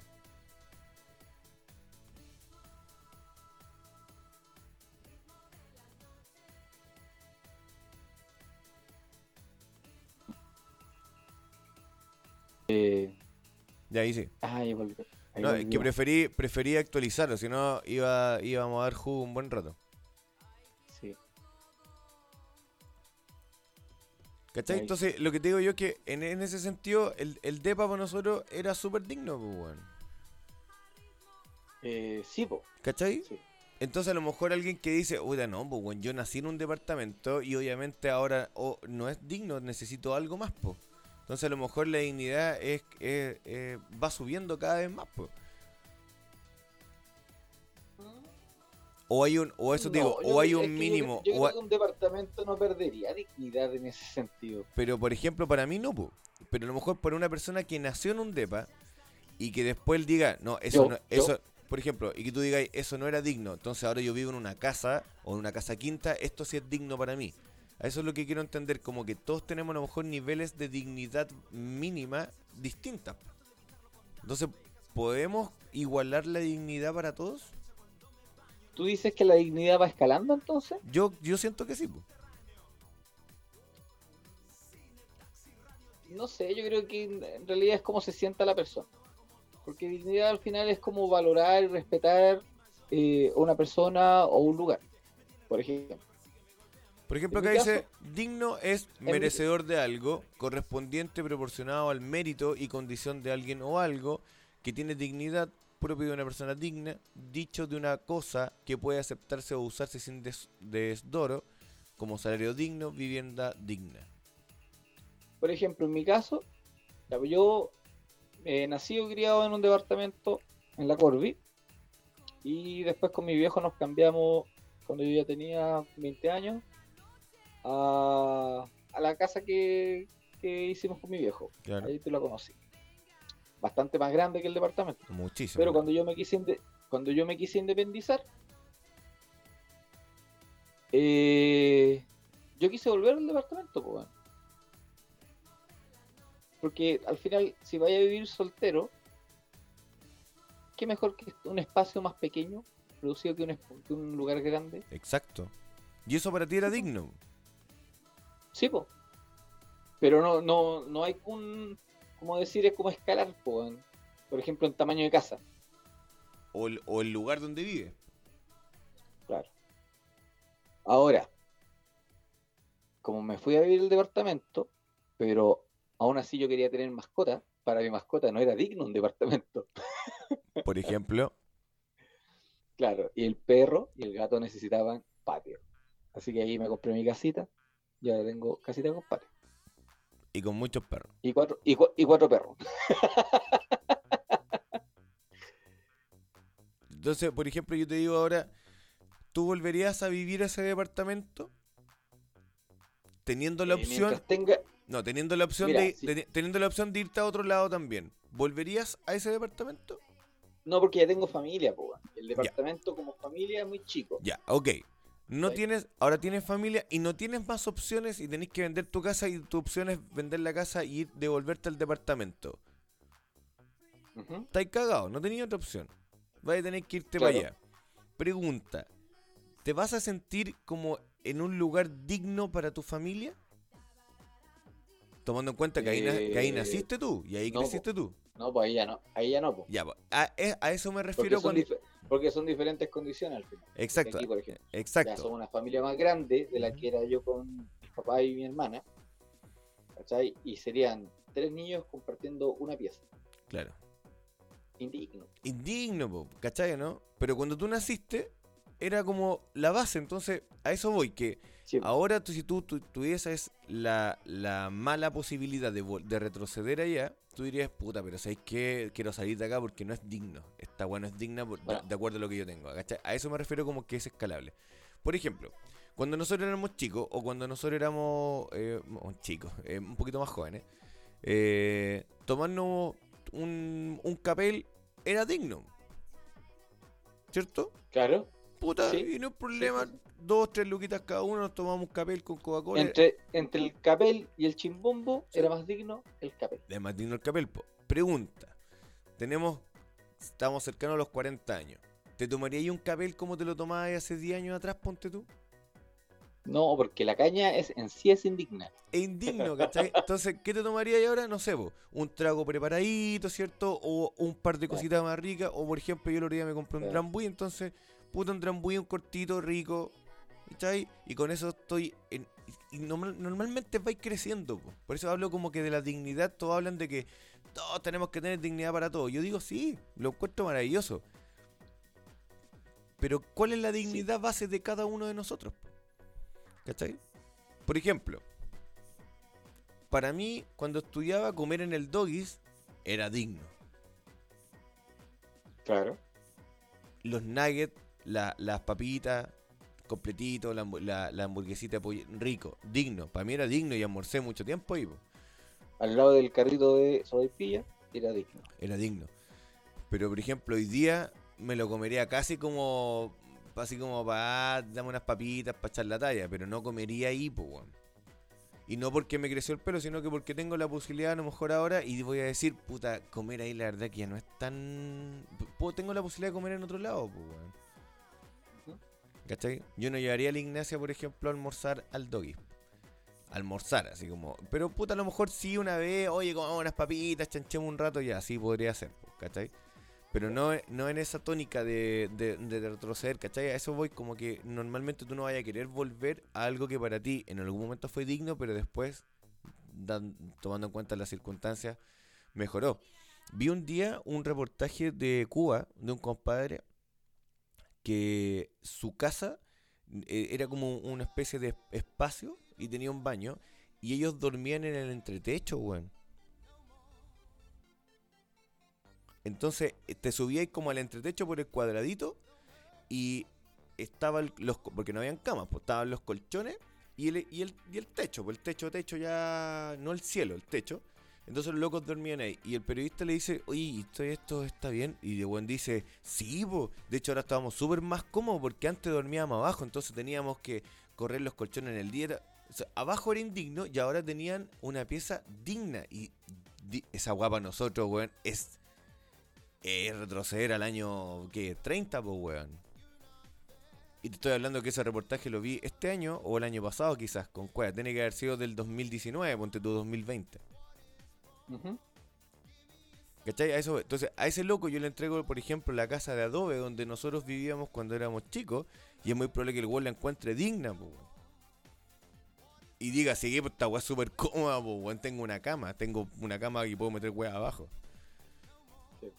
Eh, Ya ahí sí. ah, ya volví. Ahí No, volví. que preferí, preferí actualizarlo, si no iba, íbamos a dar jugo un buen rato. ¿Cachai? Ahí. Entonces, lo que te digo yo es que en, en ese sentido, el, el DEPA para nosotros era súper digno, pues, weón. Eh, sí, po. ¿Cachai? Sí. Entonces a lo mejor alguien que dice, oiga, no, pues bueno, yo nací en un departamento y obviamente ahora o no es digno, necesito algo más, pues. Entonces a lo mejor la dignidad es, es- va subiendo cada vez más, pues. O hay un, o eso digo, yo o hay un yo mínimo, creo- Yo, o creo que un departamento no perdería dignidad en ese sentido. Pero por ejemplo, para mí no, po. Pero a lo mejor para una persona que nació en un depa y que después diga, no, eso Yo- no, yo- eso, por ejemplo, y que tú digas, eso no era digno, entonces ahora yo vivo en una casa o en una casa quinta, esto sí es digno para mí. Eso es lo que quiero entender, como que todos tenemos a lo mejor niveles de dignidad mínima distintas. Entonces, ¿podemos igualar la dignidad para todos? ¿Tú dices que la dignidad va escalando entonces? Yo, yo siento que sí, po. No sé, yo creo que en realidad es como se sienta la persona. Porque dignidad al final es como valorar y respetar eh, a una persona o un lugar. Por ejemplo. Por ejemplo, acá dice, digno es merecedor de algo, correspondiente proporcionado al mérito y condición de alguien o algo, que tiene dignidad propio de una persona digna, dicho de una cosa que puede aceptarse o usarse sin des- desdoro, como salario digno, vivienda digna. Por ejemplo, en mi caso, pues yo eh, nacido y criado en un departamento en la Corby. Y después con mi viejo nos cambiamos cuando yo ya tenía 20 años a, a la casa que, que hicimos con mi viejo. Claro. Ahí tú la conocí. Bastante más grande que el departamento. Muchísimo. Pero cuando yo me quise cuando yo me quise independizar, eh, yo quise volver al departamento, pues, weón. Porque al final, si vaya a vivir soltero, qué mejor que un espacio más pequeño, producido que un, que un lugar grande. Exacto. Y eso para ti era digno. Sí, po. Pero no, no, no hay un, como decir, es como escalar, por ejemplo, en tamaño de casa. O el, o el lugar donde vive. Claro. Ahora, como me fui a vivir el departamento, pero aún así yo quería tener mascota, para mi mascota no era digno un departamento. (laughs) Por ejemplo, Claro, y el perro y el gato necesitaban patio. Así que ahí me compré mi casita, ya tengo casita con patio. Y con muchos perros. Y cuatro, y, cua- y cuatro perros. Entonces, por ejemplo, yo te digo ahora, ¿tú volverías a vivir a ese departamento? Teniendo la Eh, opción, tenga, no, teniendo la opción Mira, de si- teniendo la opción de irte a otro lado también. ¿Volverías a ese departamento? no porque ya tengo familia, po, el departamento como familia es muy chico. Ya, ok. No tienes, ahora tienes familia y no tienes más opciones y tenés que vender tu casa y tu opción es vender la casa y ir- devolverte al departamento. Ujú. Estáis cagado, no tenías otra opción. Vas a tener que irte Claro. para allá. Pregunta, ¿te vas a sentir como en un lugar digno para tu familia? Tomando en cuenta que ahí, que ahí Eh, naciste tú y ahí no, creciste tú. No, pues ahí ya no, ahí ya no, po. Ya, a, e- a eso me refiero cuando... porque son diferentes condiciones al final. Exacto, Aquí, por ejemplo. Ya exacto. somos una familia más grande de la que era yo con mi papá y mi hermana. ¿Cachai? Y serían tres niños compartiendo una pieza. Claro. Indigno. Indigno, po, ¿cachai, no? Pero cuando tú naciste, era como la base, entonces a eso voy, que Sí, ahora tú, si tú, tu- tuvieses la, la mala posibilidad de, de retroceder allá, tú dirías, puta, pero ¿sabes qué? Quiero salir de acá porque no es digno. Esta bueno es digna por- de- Bueno. de, acuerdo a lo que yo tengo, ¿cachai? A eso me refiero como que es escalable. Por ejemplo, cuando nosotros éramos chicos, o cuando nosotros éramos eh, chicos, eh, un poquito más jóvenes, eh, tomarnos un, un capel era digno. ¿Cierto? Claro. Puta, Sí. y no hay problema. sí. Dos, tres luquitas cada uno, nos tomamos un capel con Coca-Cola. Entre, entre el capel y el chimbombo era más digno el capel. De más digno el capel. po. Pregunta. Tenemos, estamos cercanos a los 40 años. ¿Te tomarías un capel como te lo tomabas hace 10 años atrás, ponte tú? No, porque la caña es en sí es indigna. Es indigno, ¿cachai? (laughs) Entonces, ¿qué te tomarías ahora? No sé, po, un trago preparadito, ¿cierto? O un par de cositas más ricas. O, por ejemplo, yo el otro día me compré un Claro. drambuí, entonces, puta, un drambuí, un cortito, rico, ¿cachai? Y con eso estoy... En, y normal- normalmente vais creciendo, po. por eso hablo como que de la dignidad, todos hablan de que todos tenemos que tener dignidad para todo. Yo digo, sí, lo encuentro maravilloso. Pero ¿cuál es la dignidad base de cada uno de nosotros? ¿Cachai? Por ejemplo, para mí, cuando estudiaba, comer en el doggies era digno. Claro. Los nuggets, la- las papitas, completito, la, la- la hamburguesita pollo, rico, digno. Para mí era digno y almorcé mucho tiempo ahí. po. Al lado del carrito de sopaipilla era digno. Era digno. Pero por ejemplo, hoy día me lo comería casi como. Así como para. Dame unas papitas para echar la talla. Pero no comería ahí, pues, weón. Y no porque me creció el pelo, sino que porque tengo la posibilidad a lo mejor ahora. Y voy a decir, puta, comer ahí la verdad que ya no es tan. Puedo- tengo la posibilidad de comer en otro lado, pues. ¿Cachai? Yo no llevaría a la Ignacia, por ejemplo, a almorzar al doggy. Almorzar, así como. Pero puta, a lo mejor sí una vez, oye, comamos unas papitas, chanchemos un rato, ya, sí podría ser, pues, ¿cachai? Pero no, no en esa tónica de, de, de retroceder, ¿cachai? A eso voy como que normalmente tú no vayas a querer volver a algo que para ti en algún momento fue digno, pero después, tomando en cuenta las circunstancias, mejoró. Vi un día un reportaje de Cuba, de un compadre, que su casa eh, era como una especie de espacio y tenía un baño, y ellos dormían en el entretecho, weón. Entonces eh, te subías como al entretecho por el cuadradito y estaban los porque no habían camas, pues estaban los colchones y el, y el, y el techo, pues el techo, techo ya, no el cielo, el techo. Entonces los locos dormían ahí. Y el periodista le dice, oye, ¿y esto, esto está bien? Y de buen dice, sí, po. de hecho ahora estábamos súper más cómodos porque antes dormíamos abajo, entonces teníamos que correr los colchones en el día. O sea, abajo era indigno y ahora tenían una pieza digna. Y esa guapa nosotros, weón, es, retroceder al año, ¿qué? 30, pues, weón. Y te estoy hablando que ese reportaje lo vi este año o el año pasado quizás con Cueva. Tiene que haber sido del 2019, ponte tú 2020. ¿Cachai? A eso, entonces, a ese loco yo le entrego, por ejemplo, la casa de adobe donde nosotros vivíamos cuando éramos chicos. Y es muy probable que el weón la encuentre digna, po, weón. Y diga, sí, pues esta weá es súper cómoda, po, weón. Tengo una cama, tengo una cama y puedo meter weá abajo. Sí.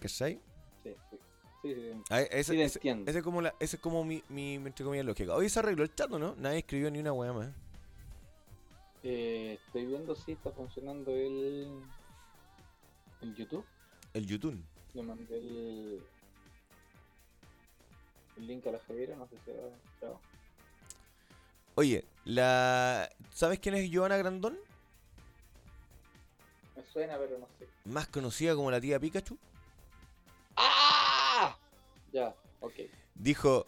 ¿Cachai? Sí, sí. Sí, sí, sí. A- ese, Sí, ese- es como, la, ese es como mi, mi, entre comillas, lógica. Hoy se arregló el chat, ¿o ¿no? Nadie escribió ni una weá más. Eh, estoy viendo si está funcionando el, el YouTube. El YouTube. Le mandé el, el link a la Javiera, no sé si ha entrado. Oye, la... ¿sabes quién es Joana Grandón? Me suena, pero no sé. Más conocida como la tía Pikachu. ¡Ah! Ya, ok. Dijo,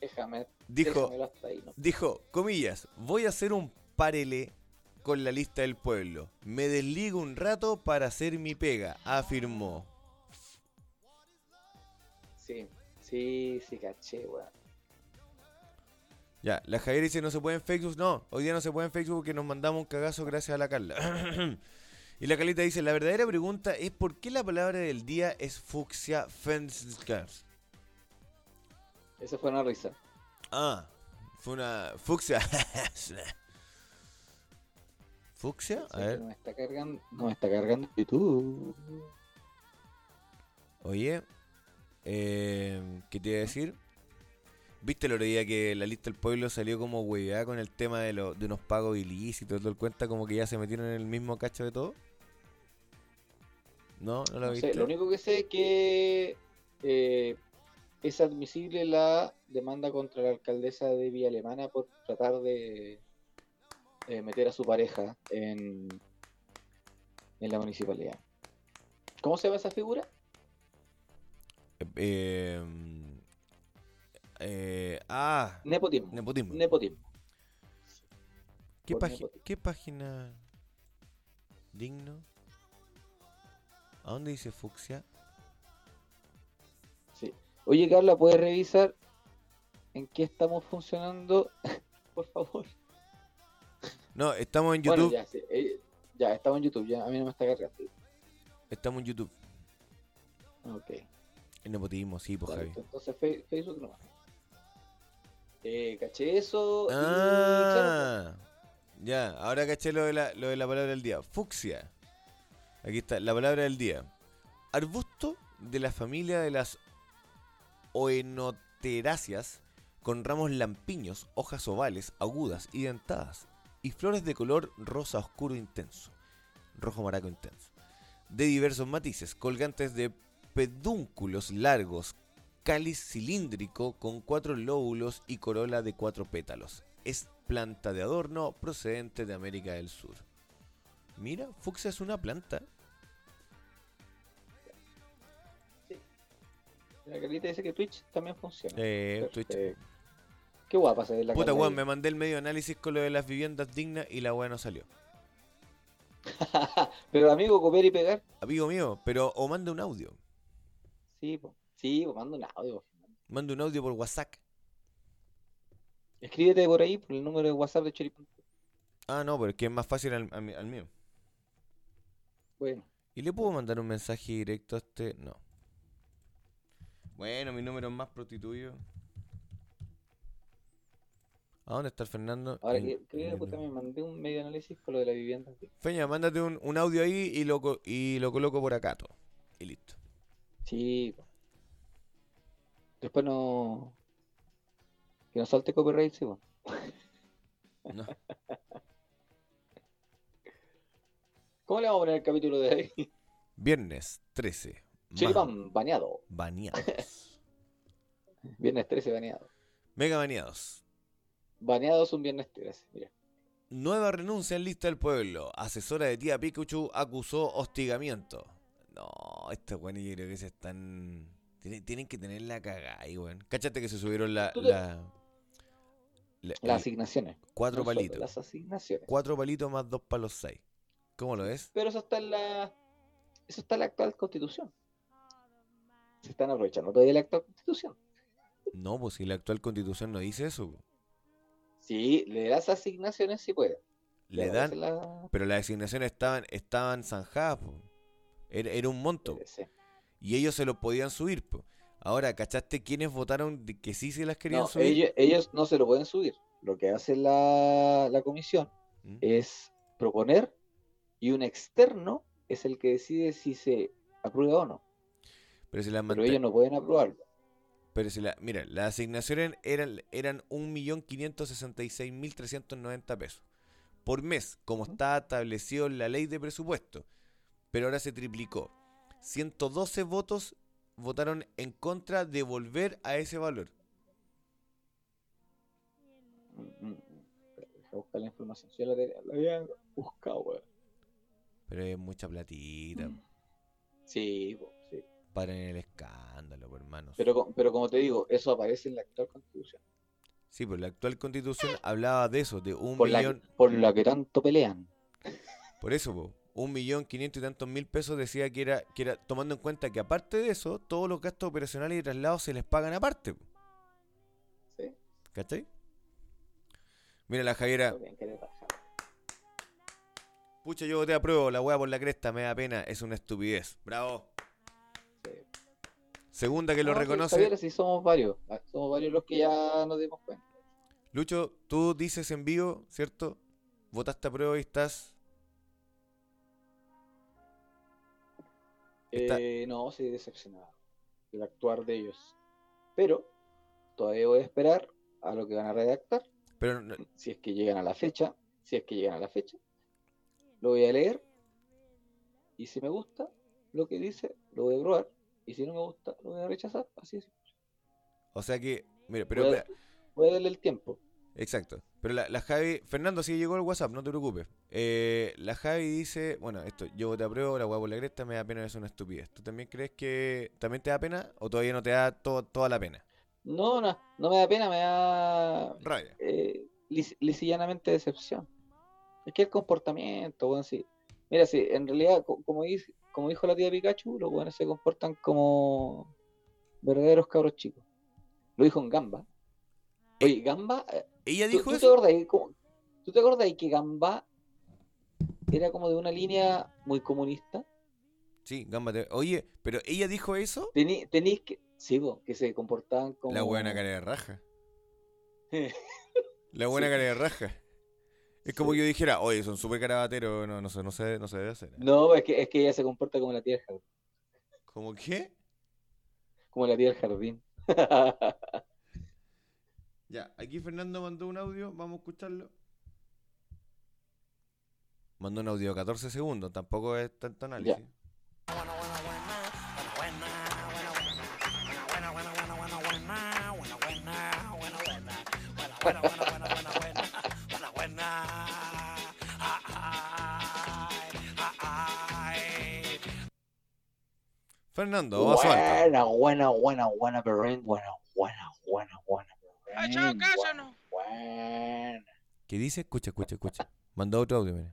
Déjame. dijo, déjamelo hasta ahí, ¿no? dijo, comillas, voy a hacer un parele con la lista del pueblo. Me desligo un rato para hacer mi pega, afirmó. Sí, sí, sí, caché, weón. Ya, la Javier dice no se puede en Facebook. No, hoy día no se puede en Facebook porque nos mandamos un cagazo gracias a la Carla. (clears throat) y la Carlita dice, la verdadera pregunta es por qué la palabra del día es fucsia fenskars. Esa fue una risa. Ah, fue una fucsia. (laughs) ¿Fucsia? A ver. No me está cargando, no me está cargando YouTube. Oye, eh, ¿qué te iba a decir? ¿Viste el otro día que la lista del pueblo salió como hueveada con el tema de, lo- de unos pagos ilícitos? ¿Te das cuenta como que ya se metieron en el mismo cacho de todo? ¿No? ¿No lo No viste? sé, lo único que sé es que eh, es admisible la demanda contra la alcaldesa de Villa Alemana por tratar de eh, meter a su pareja en, en la municipalidad. ¿Cómo se llama esa figura? Eh, eh, ah, Nepotismo. nepotismo. Nepotismo. ¿Qué, nepotismo. ¿Qué página? Digno. ¿A dónde dice fucsia? Sí. Oye, Carla, ¿puedes revisar en qué estamos funcionando? (laughs) por favor. No, estamos en YouTube. Bueno, ya, sí, eh, ya, estamos en YouTube, ya a mí no me está cargando. Estamos en YouTube. Ok. El nepotismo, sí, pues Javi. Entonces Facebook no. Eh, caché eso. y, Ah, ya, ahora caché lo de, la, lo de la palabra del día. Fucsia. Aquí está, la palabra del día. Arbusto de la familia de las oenoteráceas con ramos lampiños, hojas ovales, agudas y dentadas, y flores de color rosa oscuro intenso, rojo maraco intenso, de diversos matices, colgantes de pedúnculos largos, cáliz cilíndrico con cuatro lóbulos y corola de cuatro pétalos. Es planta de adorno procedente de América del Sur. Mira, fucsia es una planta. La Carlita dice que Twitch también funciona. Eh, Twitch. Qué guapa se ve la Puta weón, me mandé el medio análisis con lo de las viviendas dignas y la weá no salió. (laughs) Pero amigo, copiar y pegar. Amigo mío, pero o manda un audio. Sí, po. Sí, po, manda un audio. Manda un audio por WhatsApp. Escríbete por ahí, por el número de WhatsApp de Choripán. Ah, no, pero es que es más fácil al, al mi- al mío. Bueno, ¿Y le puedo mandar un mensaje directo a este? No. Bueno, mi número es más prostituido. ¿A dónde está el Fernando? ahora En- que, puta, me mandé un medio análisis con lo de la vivienda. Feña, mándate un, un audio ahí y lo, y lo coloco por acá todo. Y listo. Sí. Después no. Que no salte copyright, sí, po. (laughs) No. ¿Cómo le vamos a poner el capítulo de hoy? Viernes 13. más Choripán, baneado. Baneados. (laughs) Viernes 13, baneado. Mega baneados. Baneado es un viernes 13, mira. Nueva renuncia en lista del pueblo. Asesora de tía Pikachu acusó hostigamiento. No, estos weones yo creo que se están. Tienen, tienen que tener la cagada ahí, weón. Cáchate que se subieron la. Las el- asignaciones. cuatro palitos. Las asignaciones. Cuatro palitos más dos palos seis. ¿Cómo lo ves? Pero eso está en la. Eso está en la actual constitución. Se están aprovechando todavía la actual constitución. No, pues si la actual constitución no dice eso. Sí, le das asignaciones si puede. Le dan. la- Pero las asignaciones estaban, estaban zanjadas, po. Era, era un monto. Sí. Y ellos se lo podían subir, po. Ahora, ¿cachaste quiénes votaron de que sí se las querían No, subir? ellos, ellos no se lo pueden subir. Lo que hace la, la comisión ¿Mm? es proponer y un externo es el que decide si se aprueba o no. Pero las ellos no pueden aprobarlo. Pero si la, mira, las asignaciones eran, eran 1.566.390 pesos por mes, como está establecido en la ley de presupuesto. Pero ahora se triplicó. 112 votos votaron en contra de volver a ese valor. Mm, mm. Deja buscar la información. Si yo la, tenía- la había buscado, weón. Pero es mucha platita. Sí, po, sí. Paren el escándalo, po, hermanos. Pero, pero como te digo, eso aparece en la actual constitución. Sí, pues la actual constitución hablaba de eso, de un Por millón. por la que tanto pelean. Por eso, po, un millón quinientos y tantos mil pesos decía que era, que era, tomando en cuenta que aparte de eso, todos los gastos operacionales y traslados se les pagan aparte. po. Sí. ¿Cachai? Mira la Javiera, pucha, yo te apruebo, la weá por la cresta, me da pena, es una estupidez. Bravo. Segunda que lo No, reconoce. Javier, sí, somos varios. ah, Somos varios los que ya nos dimos cuenta. Lucho, tú dices en vivo, ¿cierto? Votaste a prueba y estás. Está- Eh, no, sí, decepcionado del actuar de ellos. Pero todavía voy a esperar a lo que van a redactar. Pero no- Si es que llegan a la fecha, si es que llegan a la fecha, lo voy a leer. Y si me gusta lo que dice, lo voy a probar. Y si no me gusta, lo voy a rechazar. Así es. o sea que, mira, pero voy, a, espera, voy a darle el tiempo. exacto. Pero la, la Javi, Fernando, sí llegó el WhatsApp, no te preocupes. Eh, la Javi dice, bueno, esto, yo te apruebo, la por la cresta, me da pena, es una estupidez. ¿Tú también crees que también te da pena o todavía no te da to- toda la pena? No, no, no me da pena, me da Rabia. eh, lis- decepción. Es que el comportamiento, bueno, sí. Mira, sí, en realidad, co- como, dice, como dijo la tía Pikachu, los buenos se comportan como verdaderos cabros chicos. Lo dijo en Gamba. Oye, Gamba, eh, ¿Ella ¿tú, dijo tú te eso? acordás, ¿tú te acordás que Gamba era como de una línea muy comunista? Sí, Gamba, te- Oye, pero ella dijo eso. Tení, tenéis que, sí, po, que se comportaban como... La buena cara de raja. (laughs) La buena Sí. cara de raja. Es como que yo dijera, oye, son súper carabateros, no, no, sé, no, se, no se debe hacer. No, es que, es que ella se comporta como la tía del jardín. ¿Cómo qué? Como la tía del jardín. Ya, aquí Fernando mandó un audio, vamos a escucharlo. Mandó un audio de 14 segundos, tampoco es tanto análisis. Fernando. Buena, buena, buena, buena, Perrin. Buena, buena, buena, buena. ¡Ay, chao, Perrin, cásanos! Buena. ¿Qué dice? Escucha, escucha, escucha. Mandó otro audio, mira.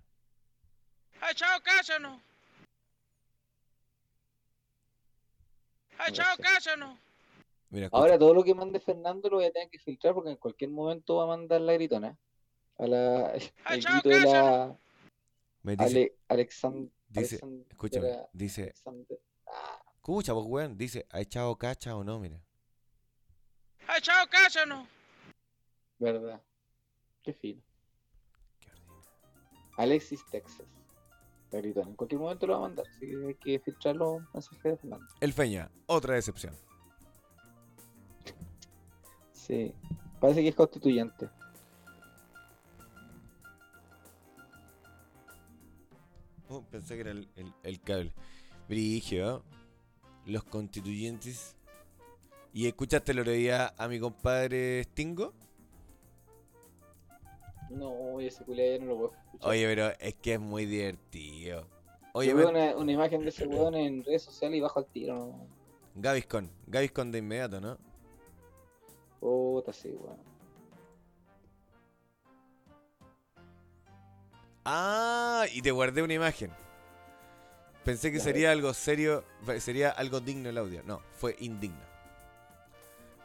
¡Ay, chao, cásanos! ¡Ay, chao, cásanos! Mira. Ahora todo lo que mande Fernando lo voy a tener que filtrar porque en cualquier momento va a mandar la gritona. A la, el chao, grito de la Me dice, Ale, Alexand- dice, Alexandra- escúchame, dice, Alexander- Ah, escucha, pues, weón, dice, ¿ha echado cacha o no? Mira. ¡Ay, chao, cásanos! verdad. Qué fino. Qué. Alexis Texas. La gritona. En cualquier momento lo va a mandar. Así que hay que filtrar los mensajes de Fernando. El Feña, otra decepción. Sí. Parece que es constituyente. Oh, pensé que era el, el, el cable. Brigio, los constituyentes. ¿Y escuchaste el otro día a mi compadre Stingo? No, ese culiado ya no lo puedo escuchar. Oye, pero es que es muy divertido. Oye, ven, una, una imagen de ese weón en redes sociales y bajo al tiro. ¿no? Gaviscon. Gaviscon de inmediato, ¿no? Puta, sí, weón. Ah, y te guardé una imagen. Pensé que sería algo serio, sería algo digno el audio. No, fue indigno.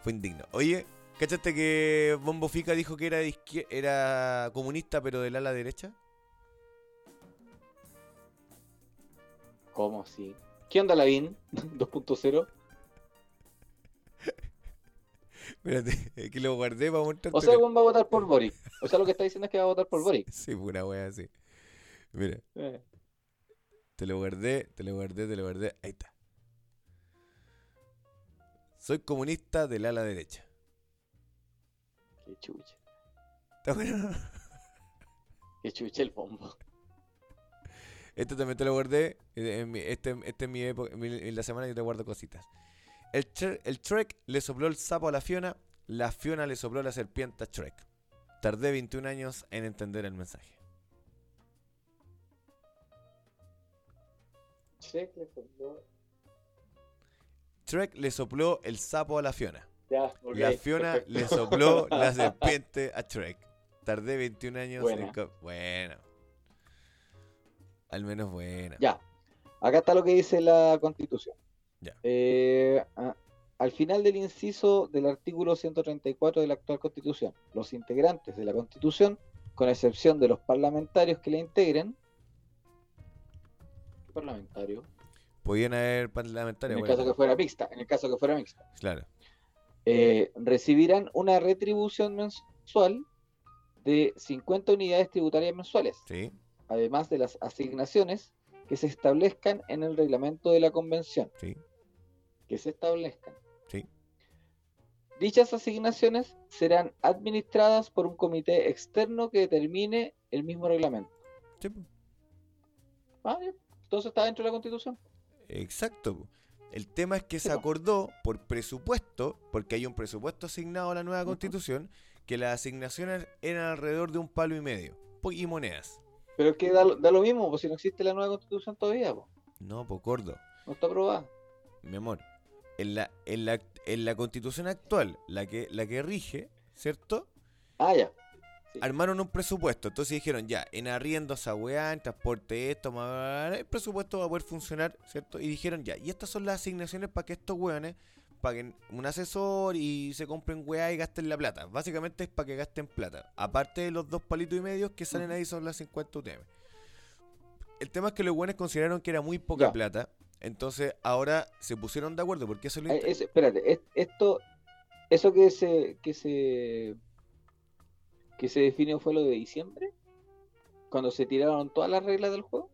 Fue indigno. Oye, ¿cachaste que Bombo Fica dijo que era de era comunista pero del ala derecha? ¿Cómo sí? ¿Qué onda Lavín? (laughs) 2.0. (laughs) Espérate, es que lo guardé para mostrarte. O sea, weón va a votar por Boric. O sea, lo que está diciendo es que va a votar por (laughs) Boric. Sí, una wea así. Mira, Eh, te lo guardé, te lo guardé, te lo guardé. Ahí está. Soy comunista del ala derecha. qué chucha. ¿Está bueno? Qué chucha el bombo. Este también te lo guardé. eh, Este, este es mi época, en la semana que te guardo cositas. El, el Trek le sopló el sapo a la Fiona. La Fiona le sopló la serpiente a Trek. Tardé 21 años en entender el mensaje. Check le sopló. Trek le sopló el sapo a la Fiona. Ya, la Fiona perfecto. le sopló (laughs) la serpiente a Trek. Tardé 21 años Buena. en... Bueno. Al menos buena. Ya. Acá está lo que dice la Constitución. Ya. Eh, al final del inciso del artículo 134 de la actual Constitución, los integrantes de la Constitución, con excepción de los parlamentarios que la integren, ¿qué parlamentario? Podían haber En parlamentarios. el bueno, caso que fuera mixta, en el caso que fuera mixta, Claro. eh, recibirán una retribución mensual de 50 unidades tributarias mensuales, Sí, además de las asignaciones que se establezcan en el reglamento de la convención. sí, que se establezcan. sí. Dichas asignaciones serán administradas por un comité externo que determine el mismo reglamento. sí, po. Entonces está dentro de la constitución. Exacto. po. El tema es que se po. acordó por presupuesto, porque hay un presupuesto asignado a la nueva constitución, que las asignaciones eran alrededor de un palo y medio. po- Y monedas. Pero es que da, lo- da lo mismo, pues si no existe la nueva constitución todavía, pues. No, por gordo. no está aprobada. Mi amor. En la, en la, en la constitución actual, la que, la que rige, ¿cierto? Ah, ya. Sí. Armaron un presupuesto. Entonces dijeron, ya, en arriendo esa weá, en transporte esto, el presupuesto va a poder funcionar, ¿cierto? Y dijeron, ya, y estas son las asignaciones para que estos weones paguen un asesor y se compren weá y gasten la plata. Básicamente es para que gasten plata. Aparte de los dos palitos y medios que salen ahí son las 50 UTM. El tema es que los weones consideraron que era muy poca Ya. plata. Entonces ahora se pusieron de acuerdo porque eso es lo Eh, es- espérate, es- esto, eso que se, que se, que se definió fue lo de diciembre, cuando se tiraron todas las reglas del juego.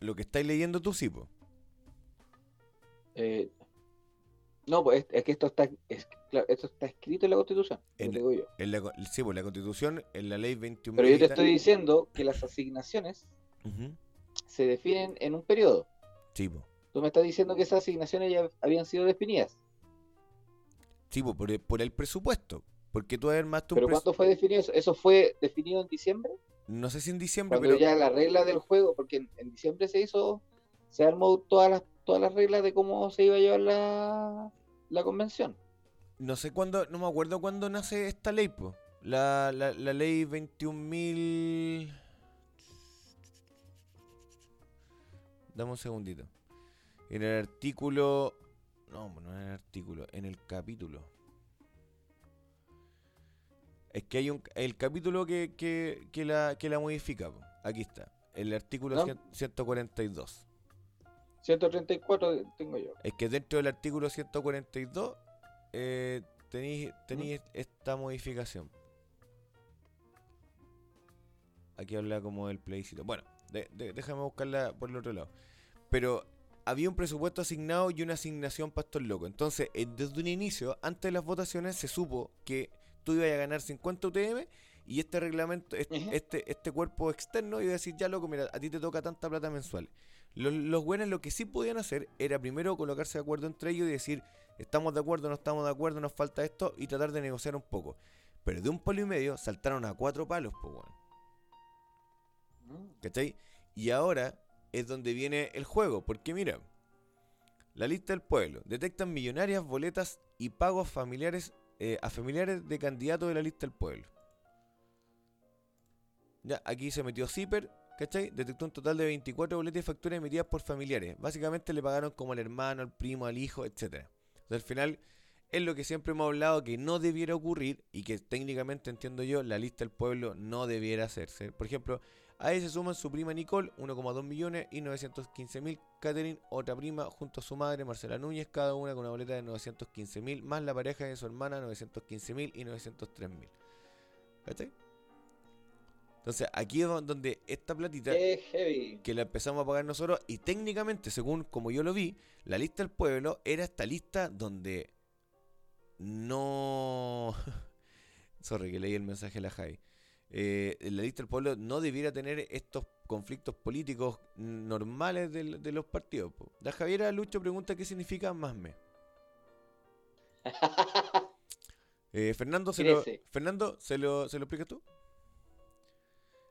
lo que estáis leyendo tú, sí, po. Eh, No, pues es, que esto está, es- claro, esto está escrito en la Constitución, lo En- digo yo. En la, sí, pues la constitución, en la ley 21 Pero yo te estoy diciendo que las asignaciones se definen en un periodo. Sí, po. Tú me estás diciendo que esas asignaciones ya habían sido definidas. Sí, po, por, el, por el presupuesto. Porque tú armaste un ¿Pero cuándo fue definido eso? ¿Eso fue definido en diciembre? No sé si en diciembre, Cuando pero. ya la regla del juego, porque en, en diciembre se hizo, se armó todas las, todas las reglas de cómo se iba a llevar la, la convención. No sé cuándo, no me acuerdo cuándo nace esta ley, po. La, la, la ley 21.000. Dame un segundito. En el artículo. No, no en el artículo, en el capítulo. Es que hay un. El capítulo que, que, que la, que la modifica, po. Aquí está. El artículo ¿No? cien- 142. 134 tengo yo. Es que dentro del artículo 142 eh, tenéis, tenéis esta modificación. Aquí habla como del plebiscito. Bueno, de- de- déjame buscarla por el otro lado. Pero había un presupuesto asignado y una asignación para estos locos. Entonces, eh, desde un inicio, antes de las votaciones, se supo que tú ibas a ganar 50 UTM y este reglamento, este, este, este cuerpo externo iba a decir, ya loco, mira, a ti te toca tanta plata mensual. Los, los buenos lo que sí podían hacer era primero colocarse de acuerdo entre ellos y decir, estamos de acuerdo, no estamos de acuerdo, nos falta esto, y tratar de negociar un poco. Pero de un palo y medio saltaron a cuatro palos, pues, weón. ¿Cachai? Y ahora es donde viene el juego, porque mira, la lista del pueblo detectan millonarias boletas y pagos familiares eh, a familiares de candidatos de la lista del pueblo. Ya, aquí se metió Zipper, ¿cachai? Detectó un total de 24 boletas y facturas emitidas por familiares. Básicamente le pagaron como al hermano, al primo, al hijo, etc. al final es lo que siempre hemos hablado que no debiera ocurrir y que técnicamente entiendo yo, la lista del pueblo no debiera hacerse. Por ejemplo, a ahí se suman su prima Nicole, 1,2 millones y 915 mil. Catherine, otra prima, junto a su madre Marcela Núñez, cada una con una boleta de 915 mil, más la pareja de su hermana, 915 mil y 903 mil. ¿Cachai? Entonces, aquí es don- donde esta platita heavy. que la empezamos a pagar nosotros y técnicamente, según como yo lo vi, la lista del pueblo era esta lista donde no... (laughs) Sorry, que leí el mensaje de la Javi. Eh, la lista del pueblo no debiera tener estos conflictos políticos normales de, los partidos. po. La Javiera Lucho pregunta qué significa más me. (laughs) Eh, Fernando, se lo. Fernando, ¿se lo, ¿se lo explicas tú?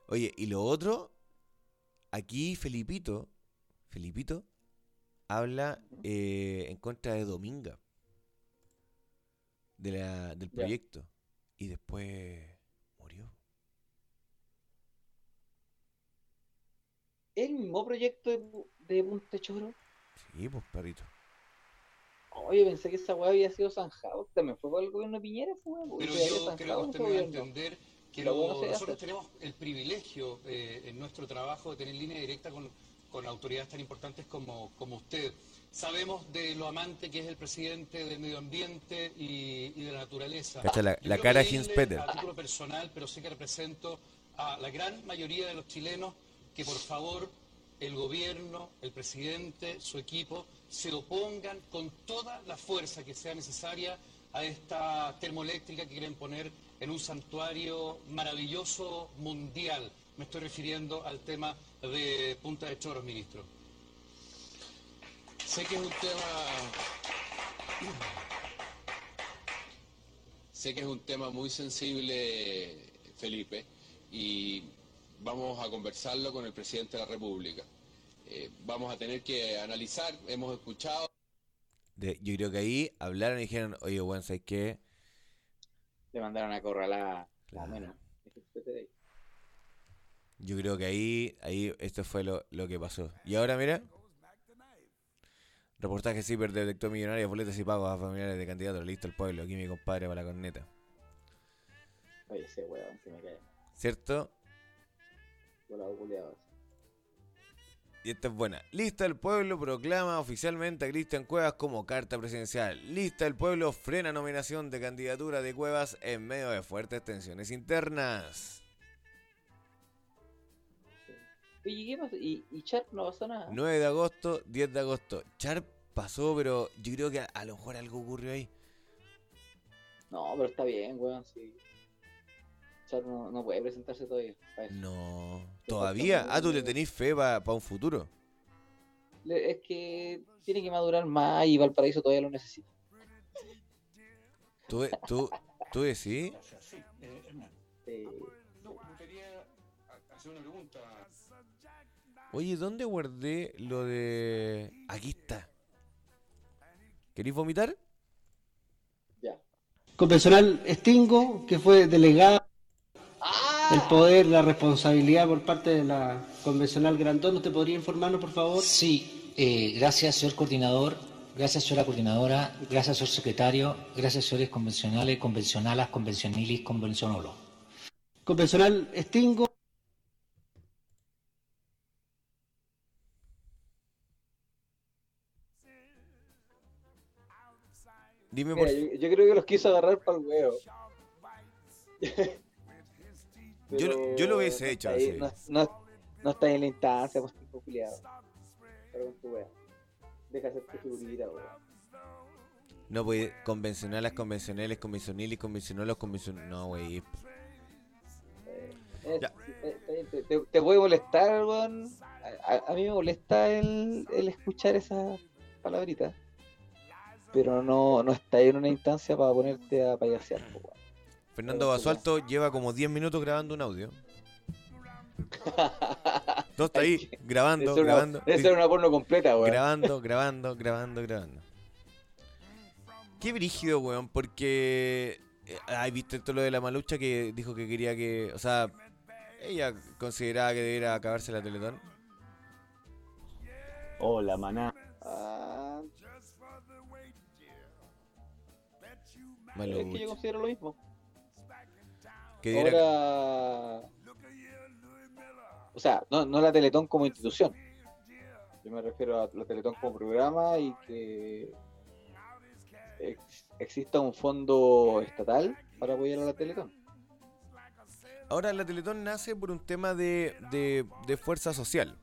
Oye, y lo otro, aquí Felipito, Felipito habla eh, en contra de Dominga, de la, del proyecto, y después murió. ¿El mismo proyecto de, de Punta Choro? Sí, pues, perrito. Oye, pensé que esa weá había sido zanjado. También fue por el gobierno de Piñera weá. porque Pero yo creo que ese usted me va a gobierno. entender que Lo se nosotros tenemos el privilegio eh, en nuestro trabajo de tener línea directa con, con autoridades tan importantes como, como usted. Sabemos de lo amante que es el presidente del medio ambiente y, y de la naturaleza. Cacha la- la cara pedirle, Hinspeter. A título personal, pero sé que represento a la gran mayoría de los chilenos que por favor el gobierno, el presidente, su equipo, se opongan con toda la fuerza que sea necesaria a esta termoeléctrica que quieren poner en un santuario maravilloso mundial. Me estoy refiriendo al tema de Punta de Choros, ministro. Sé que es un tema. Sé que es un tema muy sensible, Felipe, y vamos a conversarlo con el presidente de la República. Eh, vamos a tener que analizar, hemos escuchado. De- yo creo que ahí hablaron y dijeron, oye, bueno, ¿sabes qué? Le mandaron a corralar. Más o menos. Fíjate de ahí. Yo creo que ahí, ahí esto fue lo, lo que pasó. Y ahora, mira. Reportaje Ciper detectó millonarias boletas y pagos a familiares de candidatos. Listo el pueblo. Aquí mi compadre para la corneta. Oye, ese weón que me cae. ¿Cierto? Volado. Y esta es buena. Lista del Pueblo proclama oficialmente a Cristian Cuevas como carta presidencial. Lista del Pueblo frena nominación de candidatura de Cuevas en medio de fuertes tensiones internas. Oye, ¿qué pasó? ¿Y, y Sharp no pasó nada? 9 de agosto, 10 de agosto. Sharp pasó, pero yo creo que a, a lo mejor algo ocurrió ahí. No, pero está bien, weón, sí. Char no, no puede presentarse todavía. pa' eso. No, todavía. Ah, tú le tenés fe para un futuro. Le- Es que tiene que madurar más y Valparaíso todavía lo necesita. ¿Tú, tú, tú decís? Sí, eh, Hernán. No, me gustaría a- hacer una pregunta. Oye, ¿dónde guardé lo de. Aquí está. ¿Queréis vomitar? ya. Convencional Extingo, que fue delegado el poder, la responsabilidad por parte de la convencional Grandón. ¿Usted podría informarnos, por favor? Sí, eh, gracias, señor coordinador. Gracias, señora coordinadora. Gracias, señor secretario. Gracias, señores convencionales, convencionalas, conventionilis, convencionolos. Convencional Extingo. Dime por Mira, yo, yo creo que los quiso agarrar para el huevo. (laughs) Yo lo- yo lo hubiese no hecho está ahí, así. No, no, no está en la instancia, pues tipo culiado. Pero con tu wea. Deja hacer tu figurita, weón. No, pues convencionales, convencionales, convencionales, convencionales, convencionales. No, güey. Eh, Ya. eh, eh, Te, te- te puede molestar, weón. A, a- mí me molesta el, el escuchar esa palabrita. Pero no, no está en una instancia para ponerte a payasear, weón. Fernando Basualto lleva como 10 minutos grabando un audio. (laughs) No está ahí, grabando, Debe ser una- grabando. debe ser una porno completa, weón. Grabando, (laughs) grabando, grabando, grabando. Qué brígido, weón, porque. eh, Ay, viste esto lo de la malucha que dijo que quería que. O sea, ella consideraba que debiera acabarse la Teletón. Hola, maná. Ah, es que yo considero lo mismo. Que Ahora. O sea, no, no la Teletón como institución. Yo me refiero a la Teletón como programa y que ex- exista un fondo estatal para apoyar a la Teletón. Ahora la Teletón nace por un tema de, de, de fuerza social.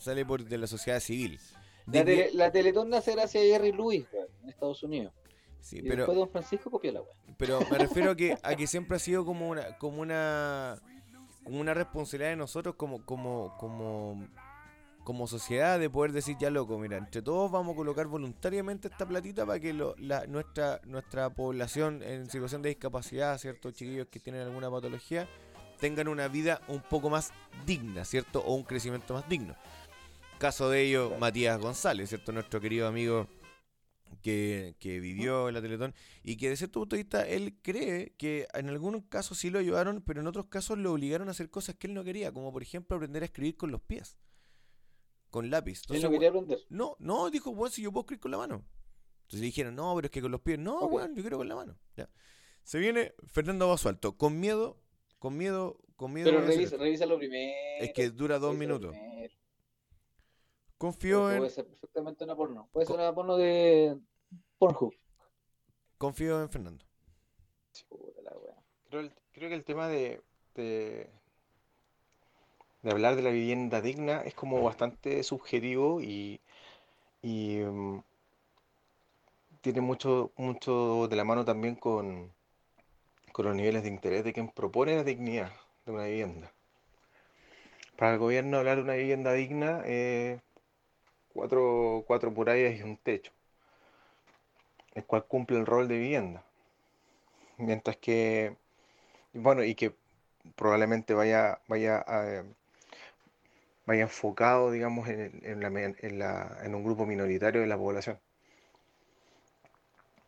Sale por de la sociedad civil. La, tele- la Teletón nace gracias a Jerry Lewis en Estados Unidos. Sí, y pero- después Don Francisco copió la weá. Pero me refiero a que, a que (laughs) siempre ha sido como una, como una, como una responsabilidad de nosotros como, como, como, como sociedad de poder decir ya loco, mira, entre todos vamos a colocar voluntariamente esta platita para que lo- la, nuestra, nuestra población en situación de discapacidad, ciertos chiquillos que tienen alguna patología, tengan una vida un poco más digna, ¿cierto? O un crecimiento más digno. Caso de ello, Matías González, ¿cierto? Nuestro querido amigo que, que vivió en la Teletón y que de cierto punto de vista él cree que en algunos casos sí lo ayudaron, pero en otros casos lo obligaron a hacer cosas que él no quería, como por ejemplo aprender a escribir con los pies, con lápiz. Él no Entonces, quería aprender. no, no, dijo, bueno, si yo puedo escribir con la mano. Entonces le dijeron, no, pero es que con los pies, no, weón, yo quiero con la mano. Ya. Se viene Fernando Basualto, con miedo, con miedo, con miedo. Pero revisa, revísalo primero. Es que dura dos minutos. primero. Confío Porque en, Puede ser perfectamente una porno. Puede ser una porno de Pornhub. confío en Fernando. Creo, el- creo que el tema de, de, de hablar de la vivienda digna es como bastante subjetivo y, y, mm, tiene mucho, mucho de la mano también con, con los niveles de interés de quien propone la dignidad de una vivienda. Para el gobierno hablar de una vivienda digna es cuatro, cuatro murallas y un techo, el cual cumple el rol de vivienda. Mientras que, bueno, y que probablemente vaya, vaya, a- vaya enfocado, digamos, en, en la en la- en un grupo minoritario de la población.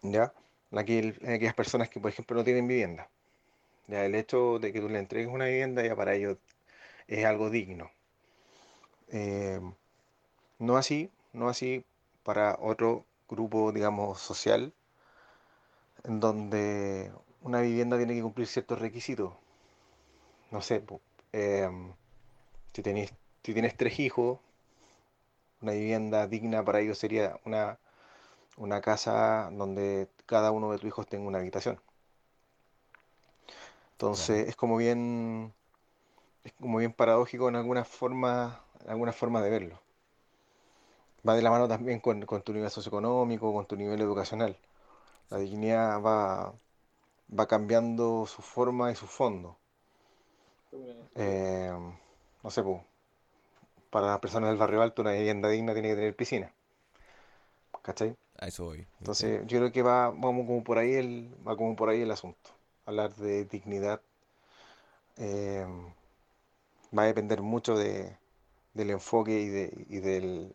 ¿Ya? Aquel- aquellas personas que, por ejemplo, no tienen vivienda. Ya, el hecho de que tú le entregues una vivienda ya para ellos es algo digno. Eh, no así, no así para otro grupo, digamos, social, en donde una vivienda tiene que cumplir ciertos requisitos. No sé, em, si tenés, si tienes tres hijos, una vivienda digna para ellos sería una, una casa donde cada uno de tus hijos tenga una habitación. Entonces es como bien, es como bien paradójico en alguna forma, en alguna forma de verlo. Va de la mano también con, con tu nivel socioeconómico, con tu nivel educacional. La dignidad va, va cambiando su forma y su fondo. Eh, no sé, po, para las personas del barrio alto una vivienda digna tiene que tener piscina. ¿Cachai? A eso voy. Entonces, yo creo que va, vamos como por ahí el, va como por ahí el asunto. Hablar de dignidad eh, va a depender mucho de, del enfoque y, de, y, del,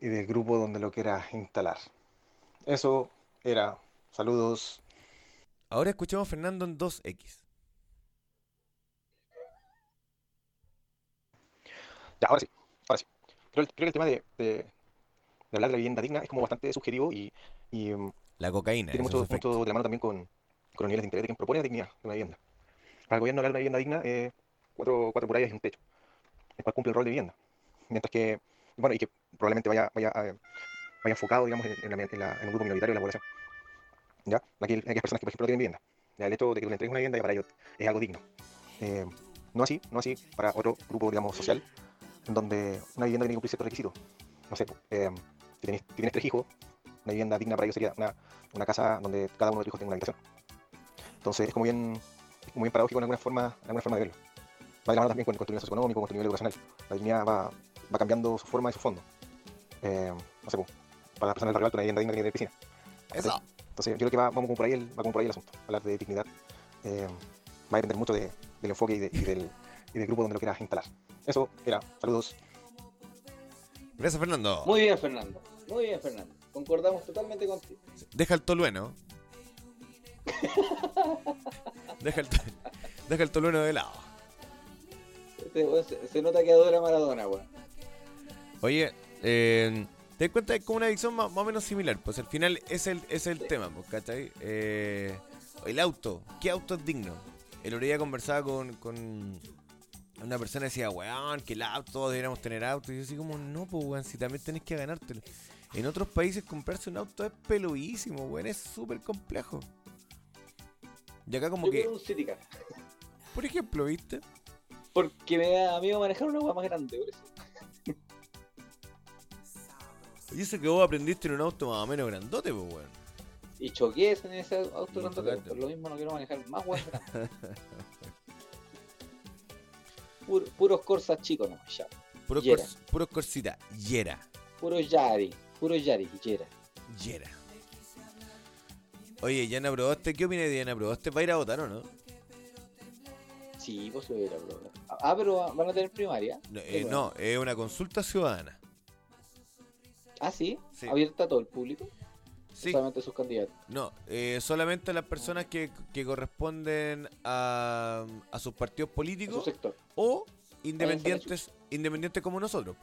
y del grupo donde lo quieras instalar. Eso era. Saludos. Ahora escuchamos a Fernando en 2X. Ya, ahora sí, ahora sí. Creo, creo que el tema de, de, de hablar de la vivienda digna es como bastante subjetivo y, y mm, La cocaína. tiene mucho, efectos. mucho de la mano también con, con los niveles de interés de quien propone la dignidad de una vivienda. Para el gobierno hablar de una vivienda digna es cuatro, cuatro murallas y un techo, el cual cumple el rol de vivienda. Mientras que, bueno, y que probablemente vaya, vaya, eh, vaya enfocado, digamos, en, la- un grupo minoritario de la población. ¿Ya? Aquí hay personas que, por ejemplo, no tienen vivienda. Ya, el hecho de que tú le entregues una vivienda ya para ellos es algo digno. Eh, no así, no así para otro grupo, digamos, social, en donde una vivienda tiene que cumplir ciertos requisitos. No sé, eh, si, tienes tres hijos, una vivienda digna para ellos sería una, una casa donde cada uno de tus hijos tenga una habitación. Entonces es como bien, es como bien paradójico en alguna forma, en alguna forma de verlo. Va de la mano también con, con tu nivel socioeconómico, con tu nivel educacional. La dignidad va, va cambiando su forma y su fondo. Eh, no sé, po, para las personas del barrio alto, digna tiene que tener piscina. Eso. Entonces yo creo que va, vamos como por ahí el, va como por ahí el asunto. Hablar de dignidad eh, va a depender mucho de- del enfoque y, de- y del, y del grupo donde lo quieras instalar. Eso era. Saludos. Gracias, Fernando. Muy bien, Fernando. Muy bien, Fernando. Concordamos totalmente contigo. Deja el tolueno. (laughs) Deja el, deja el tolueno de lado. Este se, se nota que adora Maradona, weón. Oye, eh, te das cuenta que es como una visión más, más o menos similar. Pues al final es el, es el tema, pues, ¿cachai? Eh, el auto. ¿Qué auto es digno? El otro día conversaba con, con una persona y decía, weón, que el auto, todos deberíamos tener auto. Y yo así como, no, pues, weón, si también tenés que ganártelo. En otros países comprarse un auto es peluísimo, weón, es súper complejo. Y acá como Yo que, un City Car. por ejemplo, ¿viste? Porque me da miedo manejar una weá más grande, por eso. Y eso que vos aprendiste en un auto más o menos grandote, pues, weón. Y choqué en ese auto Y grandote. Por lo mismo no quiero manejar más. (laughs) Pur- puros Corsas chicos nomás, ya. Puros Yera. cors- puros corsita, Yera. Puros Yari. Puros Yari, Yera. Yera. Oye, Yana Proboste, ¿qué opinas de Yana Proboste? ¿Va a ir a votar o no? Sí, pues se verá, bro. Ah, pero van a tener primaria. No, eh, no, es una consulta ciudadana. Ah, sí. Sí. Abierta a todo el público. Sí. Solamente sus candidatos. No, eh, solamente las personas que, que corresponden a, a sus partidos políticos sector. o independientes, independientes como nosotros.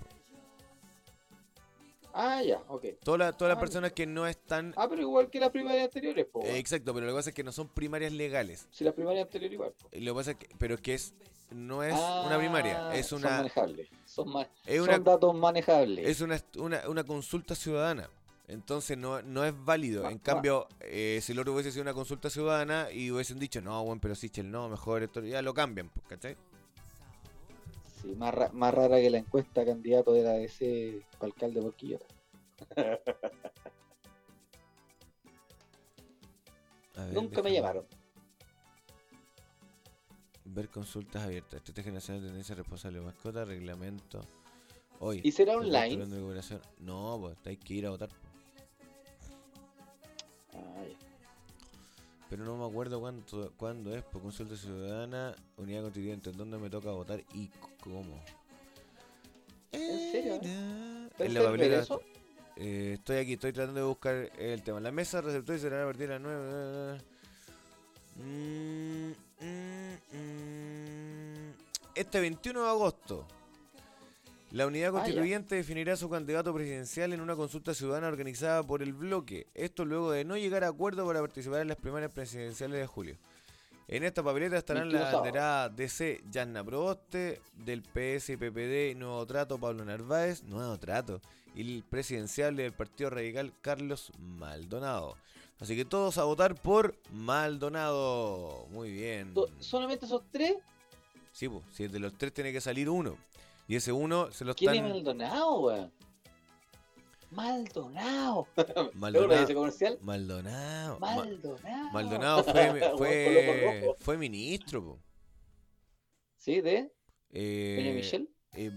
Ah, ya, ok. Todas las Ah, personas que no están... Ah, pero igual que las primarias anteriores, po. eh, exacto, pero lo que pasa es que no son primarias legales. Si las primarias anteriores igual. po. Lo que pasa es que, pero es que es, no es Ah, una primaria, es Son una, manejables. Son, ma- es son datos manejables. es una, una, una consulta ciudadana. Entonces no, no es válido. Ah, En cambio, eh, si el otro hubiese sido una consulta ciudadana y hubiesen dicho, no, bueno, pero Sichel no, mejor esto, ya lo cambian, pues, ¿cachai? Sí, más, ra- más rara que la encuesta candidato de la DC para alcalde por Quillota. Ver, Nunca me llamaron. Ver consultas abiertas. Estrategia Nacional de Tendencia Responsable de Mascota, reglamento. Hoy. ¿Y será online? No, pues hay que ir a votar. Pero no me acuerdo cuánto, cuándo es, por consulta ciudadana, unidad constituyente, dónde me toca votar y cómo. ¿En serio? eh? Eh, estoy aquí, estoy tratando de buscar el tema. La mesa receptor será a partir de las 9. Mm, mm, mm. Este 21 de agosto, la unidad Ah, constituyente definirá su candidato presidencial en una consulta ciudadana organizada por el bloque. Esto luego de no llegar a acuerdo para participar en las primarias presidenciales de julio. En esta papeleta estarán 21 las sábado. banderadas DC Yanna Proboste, del PS y PPD Nuevo Trato Pablo Narváez, Nuevo Trato, y el presidencial del Partido Radical Carlos Maldonado. Así que todos a votar por Maldonado. Muy bien. ¿Solamente esos tres? Sí, pues, si de los tres tiene que salir uno. Y ese uno se lo ¿Quién están... es Maldonado, weón? Maldonado. (laughs) Maldonado. ese comercial? Maldonado. Ma- Maldonado. Maldonado fue, (laughs) fue, ministro, po. ¿Sí? ¿De? Eh, ¿Doña Michelle? eh,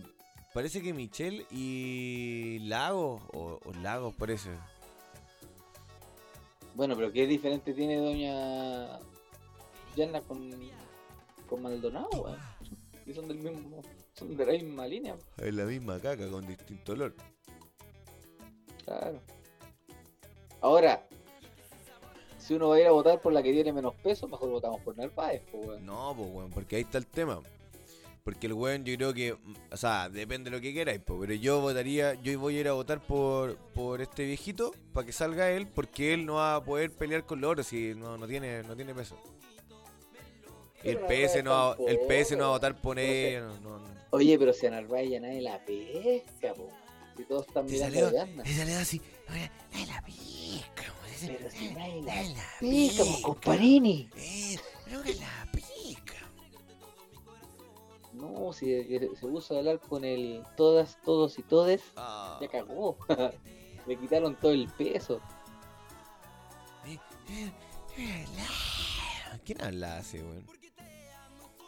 parece que Michelle y Lagos, o, o Lagos parece. Bueno, pero ¿qué diferente tiene Doña Yana con, con Maldonado, weón? Y son del mismo, son de la misma línea, Es la misma caca con distinto olor. claro. Ahora, si uno va a ir a votar por la que tiene menos peso, mejor votamos por Narváez, pues, weón. No, pues, weón, porque ahí está el tema. Porque el weón, yo creo que, o sea, depende de lo que queráis, po, pero yo votaría, yo voy a ir a votar por, por este viejito para que salga él, porque él no va a poder pelear con los otros si no, no tiene, no tiene peso. El PS no va, el PS no va a votar por no él. no, no. Oye, pero si a Narváez ya nadie la pesca, po. Si todos están mirando salió- a Yana. te salió así. Nadie la pesca, Pero si nadie la la pesca, po, pesca. comparini. Eh, pero que la pica. No, si que se puso a hablar con el todas, todos y todes, Ah. ya cagó. (laughs) Le quitaron todo el peso. ¿Quién habla así, weón?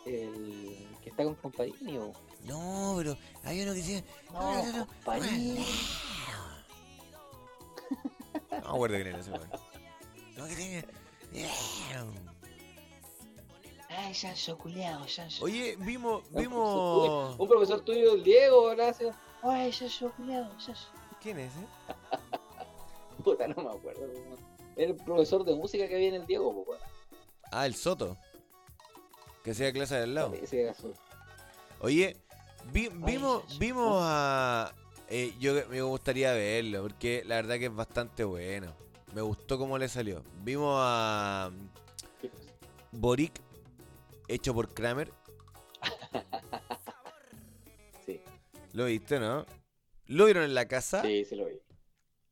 El que está con Comparini, o. No, pero hay uno que dice. No, Comparini. No me acuerdo quién era ese weón. No, que tiene. Ay, Sancho culiao, Sancho. Oye, vimos, vimos. Un profesor tuyo, el Diego, gracias. Ay, Sancho culiao, Sancho. ¿Quién es, eh? (laughs) Puta, no me acuerdo. Era el profesor de música que había en el Diego, weón. Ah, el Soto. Que hacía clase de al lado. Oye, vi- vimos, vimos a. eh, yo me gustaría verlo, porque la verdad que es bastante bueno. Me gustó cómo le salió. Vimos a. Boric, hecho por Kramer. (laughs) Sí. ¿Lo viste, no? ¿Lo vieron en la casa? Sí, sí lo vi.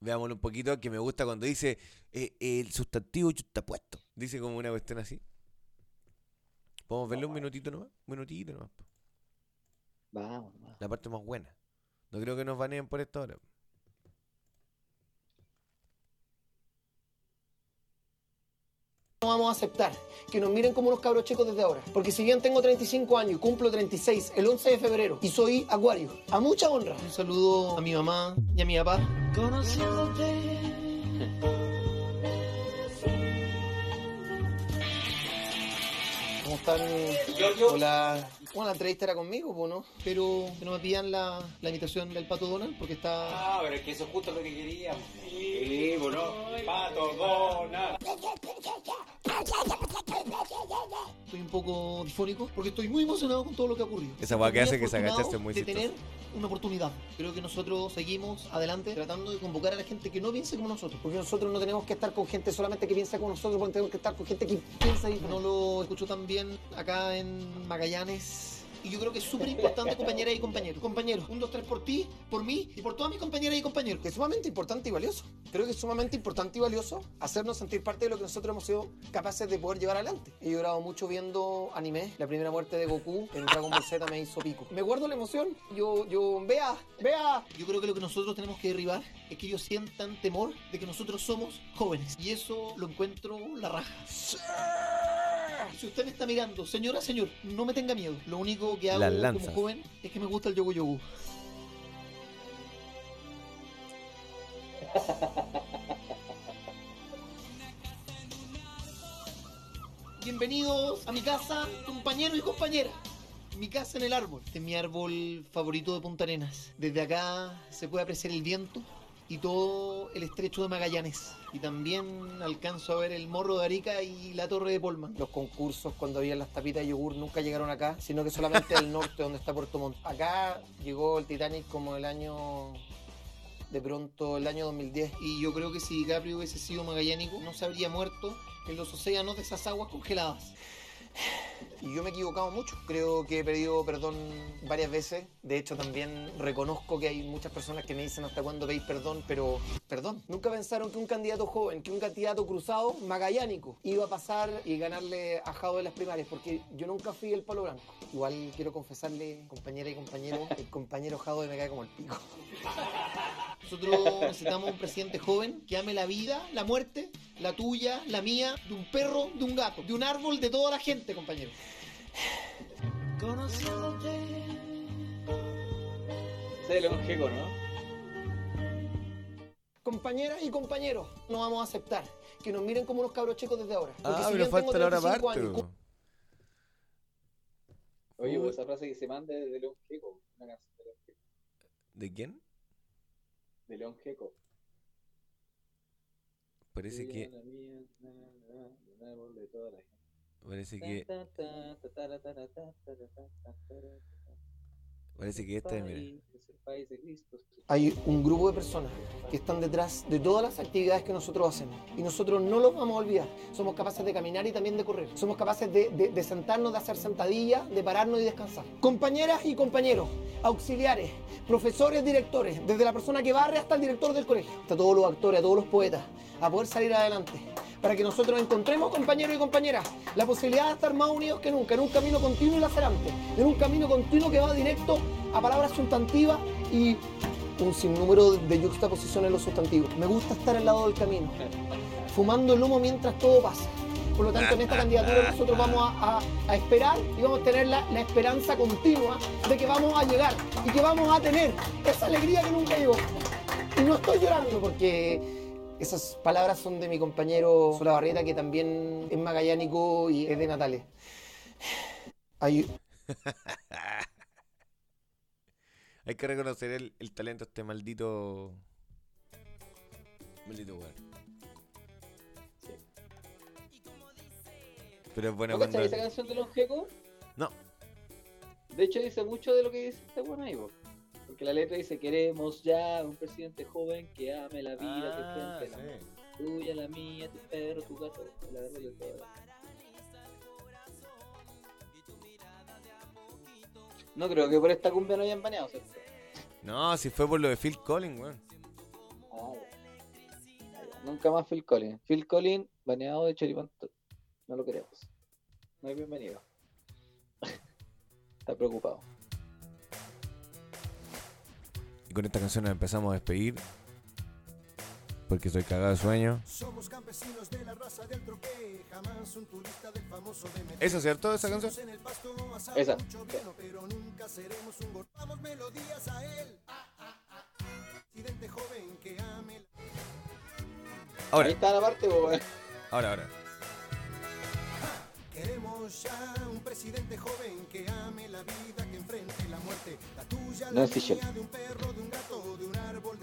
Veámoslo un poquito, que me gusta cuando dice eh, el sustantivo está puesto. Dice como una cuestión así. ¿Podemos verlo un minutito nomás? Un minutito nomás. po. Vamos, vamos. La parte más buena. No creo que nos baneen por esto ahora. No vamos a aceptar que nos miren como unos cabros chicos desde ahora. Porque si bien tengo 35 años y cumplo 36 el 11 de febrero y soy acuario, a mucha honra. Un saludo a mi mamá y a mi papá. ¿Cómo están? Hola. Bueno, la entrevista era conmigo, pues, ¿no? Pero no me pidan la, la invitación del Pato Donald porque está... Ah, pero es que eso es justo lo que queríamos. Sí, bueno. Pato, dona. Estoy un poco difónico porque estoy muy emocionado con todo lo que ha ocurrido. Esa weá que hace que se agachaste es muy De chistoso. tener una oportunidad. Creo que nosotros seguimos adelante tratando de convocar a la gente que no piense como nosotros. Porque nosotros no tenemos que estar con gente solamente que piensa como nosotros, porque tenemos que estar con gente que piensa diferente. No lo escucho tan bien acá en Magallanes. Y yo creo que es súper importante, compañeras y compañeros. Compañeros, un, dos, tres por ti, por mí y por todas mis compañeras y compañeros. Que es sumamente importante y valioso. Creo que es sumamente importante y valioso hacernos sentir parte de lo que nosotros hemos sido capaces de poder llevar adelante. He llorado mucho viendo anime. La primera muerte de Goku en Dragon Ball Z me hizo pico. Me guardo la emoción. Yo, yo, vea, vea. Yo creo que lo que nosotros tenemos que derribar es que ellos sientan temor de que nosotros somos jóvenes. Y eso lo encuentro la raja. Si usted me está mirando, señora, señor, no me tenga miedo. Lo único que hago como joven es que me gusta el yogo yogo. (laughs) Bienvenidos a mi casa, compañeros y compañeras. Mi casa en el árbol. Este es mi árbol favorito de Punta Arenas. Desde acá se puede apreciar el viento y todo el estrecho de Magallanes. Y también alcanzo a ver el morro de Arica y la torre de Polman. Los concursos cuando había las tapitas de yogur nunca llegaron acá, sino que solamente al norte donde está Puerto Montt. Acá llegó el Titanic como el año de pronto el año 2010. Y yo creo que si DiCaprio hubiese sido magallánico, no se habría muerto en los océanos de esas aguas congeladas. Y yo me he equivocado mucho. Creo que he pedido perdón varias veces. De hecho, también reconozco que hay muchas personas que me dicen hasta cuándo pedís perdón, pero perdón. Nunca pensaron que un candidato joven, que un candidato cruzado, magallánico, iba a pasar y ganarle a Jado de las primarias, porque yo nunca fui el palo blanco. Igual quiero confesarle, compañera y compañero, el compañero Jado me cae como el pico. Nosotros necesitamos un presidente joven que ame la vida, la muerte, la tuya, la mía, de un perro, de un gato, de un árbol, de toda la gente, compañero. Ese es un jeco, ¿no? Compañeras y compañeros, no vamos a aceptar que nos miren como unos cabros chicos desde ahora. Porque Ah, si pero bien falta tengo la hora 35 parte. años, po. Oye, pues esa frase que se manda es de León una canción de León Jeco. ¿De quién? De León Jeco. Parece que. mía, na, na, na, un árbol de toda la gente. Parece que. Parece que esta mira. Hay un grupo de personas que están detrás de todas las actividades que nosotros hacemos y nosotros no los vamos a olvidar. Somos capaces de caminar y también de correr. Somos capaces de, de, de sentarnos, de hacer sentadillas, de pararnos y descansar. Compañeras y compañeros, auxiliares, profesores, directores, desde la persona que barre hasta el director del colegio, hasta todos los actores, a todos los poetas, a poder salir adelante. Para que nosotros encontremos, compañeros y compañeras, la posibilidad de estar más unidos que nunca, en un camino continuo y lacerante, en un camino continuo que va directo a palabras sustantivas y un sinnúmero de juxtaposiciones en los sustantivos. Me gusta estar al lado del camino, fumando el humo mientras todo pasa. Por lo tanto, en esta candidatura nosotros vamos a esperar y vamos a tener la, la esperanza continua de que vamos a llegar y que vamos a tener esa alegría que nunca llegó. Y no estoy llorando porque esas palabras son de mi compañero Solabarrieta, que también es magallánico y es de Natales. Hay, (laughs) Hay que reconocer el, el talento de este maldito. Maldito weón. Pero es bueno ¿No cuando. esa canción de León Jeco? No. De hecho, dice mucho de lo que dice este bueno ahí, po. Porque la letra dice: Queremos ya un presidente joven que ame la vida, Ah, que enfrente la muerte. Tuya, la mía, tu perro, tu gato, la verdad de todo. No creo que por esta cumbia no hayan baneado, ¿cierto? No, si fue por lo de Phil Collins, weón. Ah. Ah. Nunca más Phil Collins. Phil Collins, baneado de Choripán. No lo queremos. No es bienvenido. (laughs) Está preocupado. Y con esta canción nos empezamos a despedir. Porque estoy cagado de sueño. Somos campesinos de la raza del troque, jamás un turista del famoso de ¿Eso es cierto, esa canción? Esa. mucho vino, pero nunca seremos un melodías a él. Ah, ah, ah, ah. Presidente joven que ame la... Ahora. Ahí está la parte, weón. Ahora, ahora.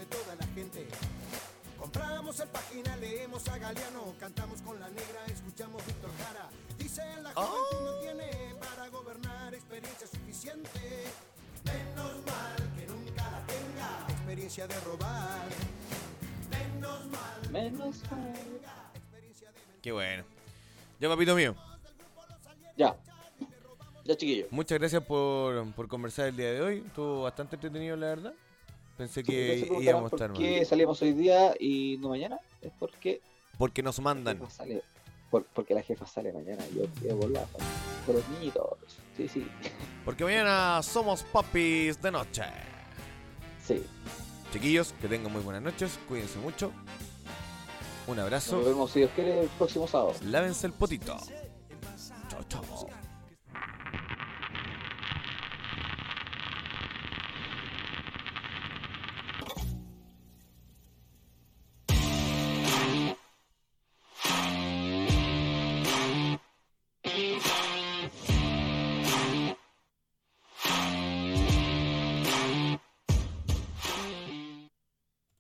Toda la gente. Compramos el página, leemos a Galeano, cantamos con la negra, escuchamos Víctor Jara. Dice la juventud no tiene para gobernar experiencia suficiente. Menos mal que nunca la tenga. Experiencia de robar. Menos mal. Menos mal. Qué bueno. Ya, papito mío. Ya. Ya, chiquillo. Muchas gracias por, por conversar el día de hoy. Estuvo bastante entretenido, la verdad. Pensé que íbamos a ¿Por estar qué mal. salimos hoy día y no mañana? Es porque Porque nos mandan. sale, por- porque la jefa sale mañana. Yo quiero volar por los niñitos. Sí, sí. (laughs) Porque mañana somos papis de noche. Sí. Chiquillos, que tengan muy buenas noches. Cuídense mucho. Un abrazo. Nos vemos, si Dios quiere, el próximo sábado. Lávense el potito. Autopsy.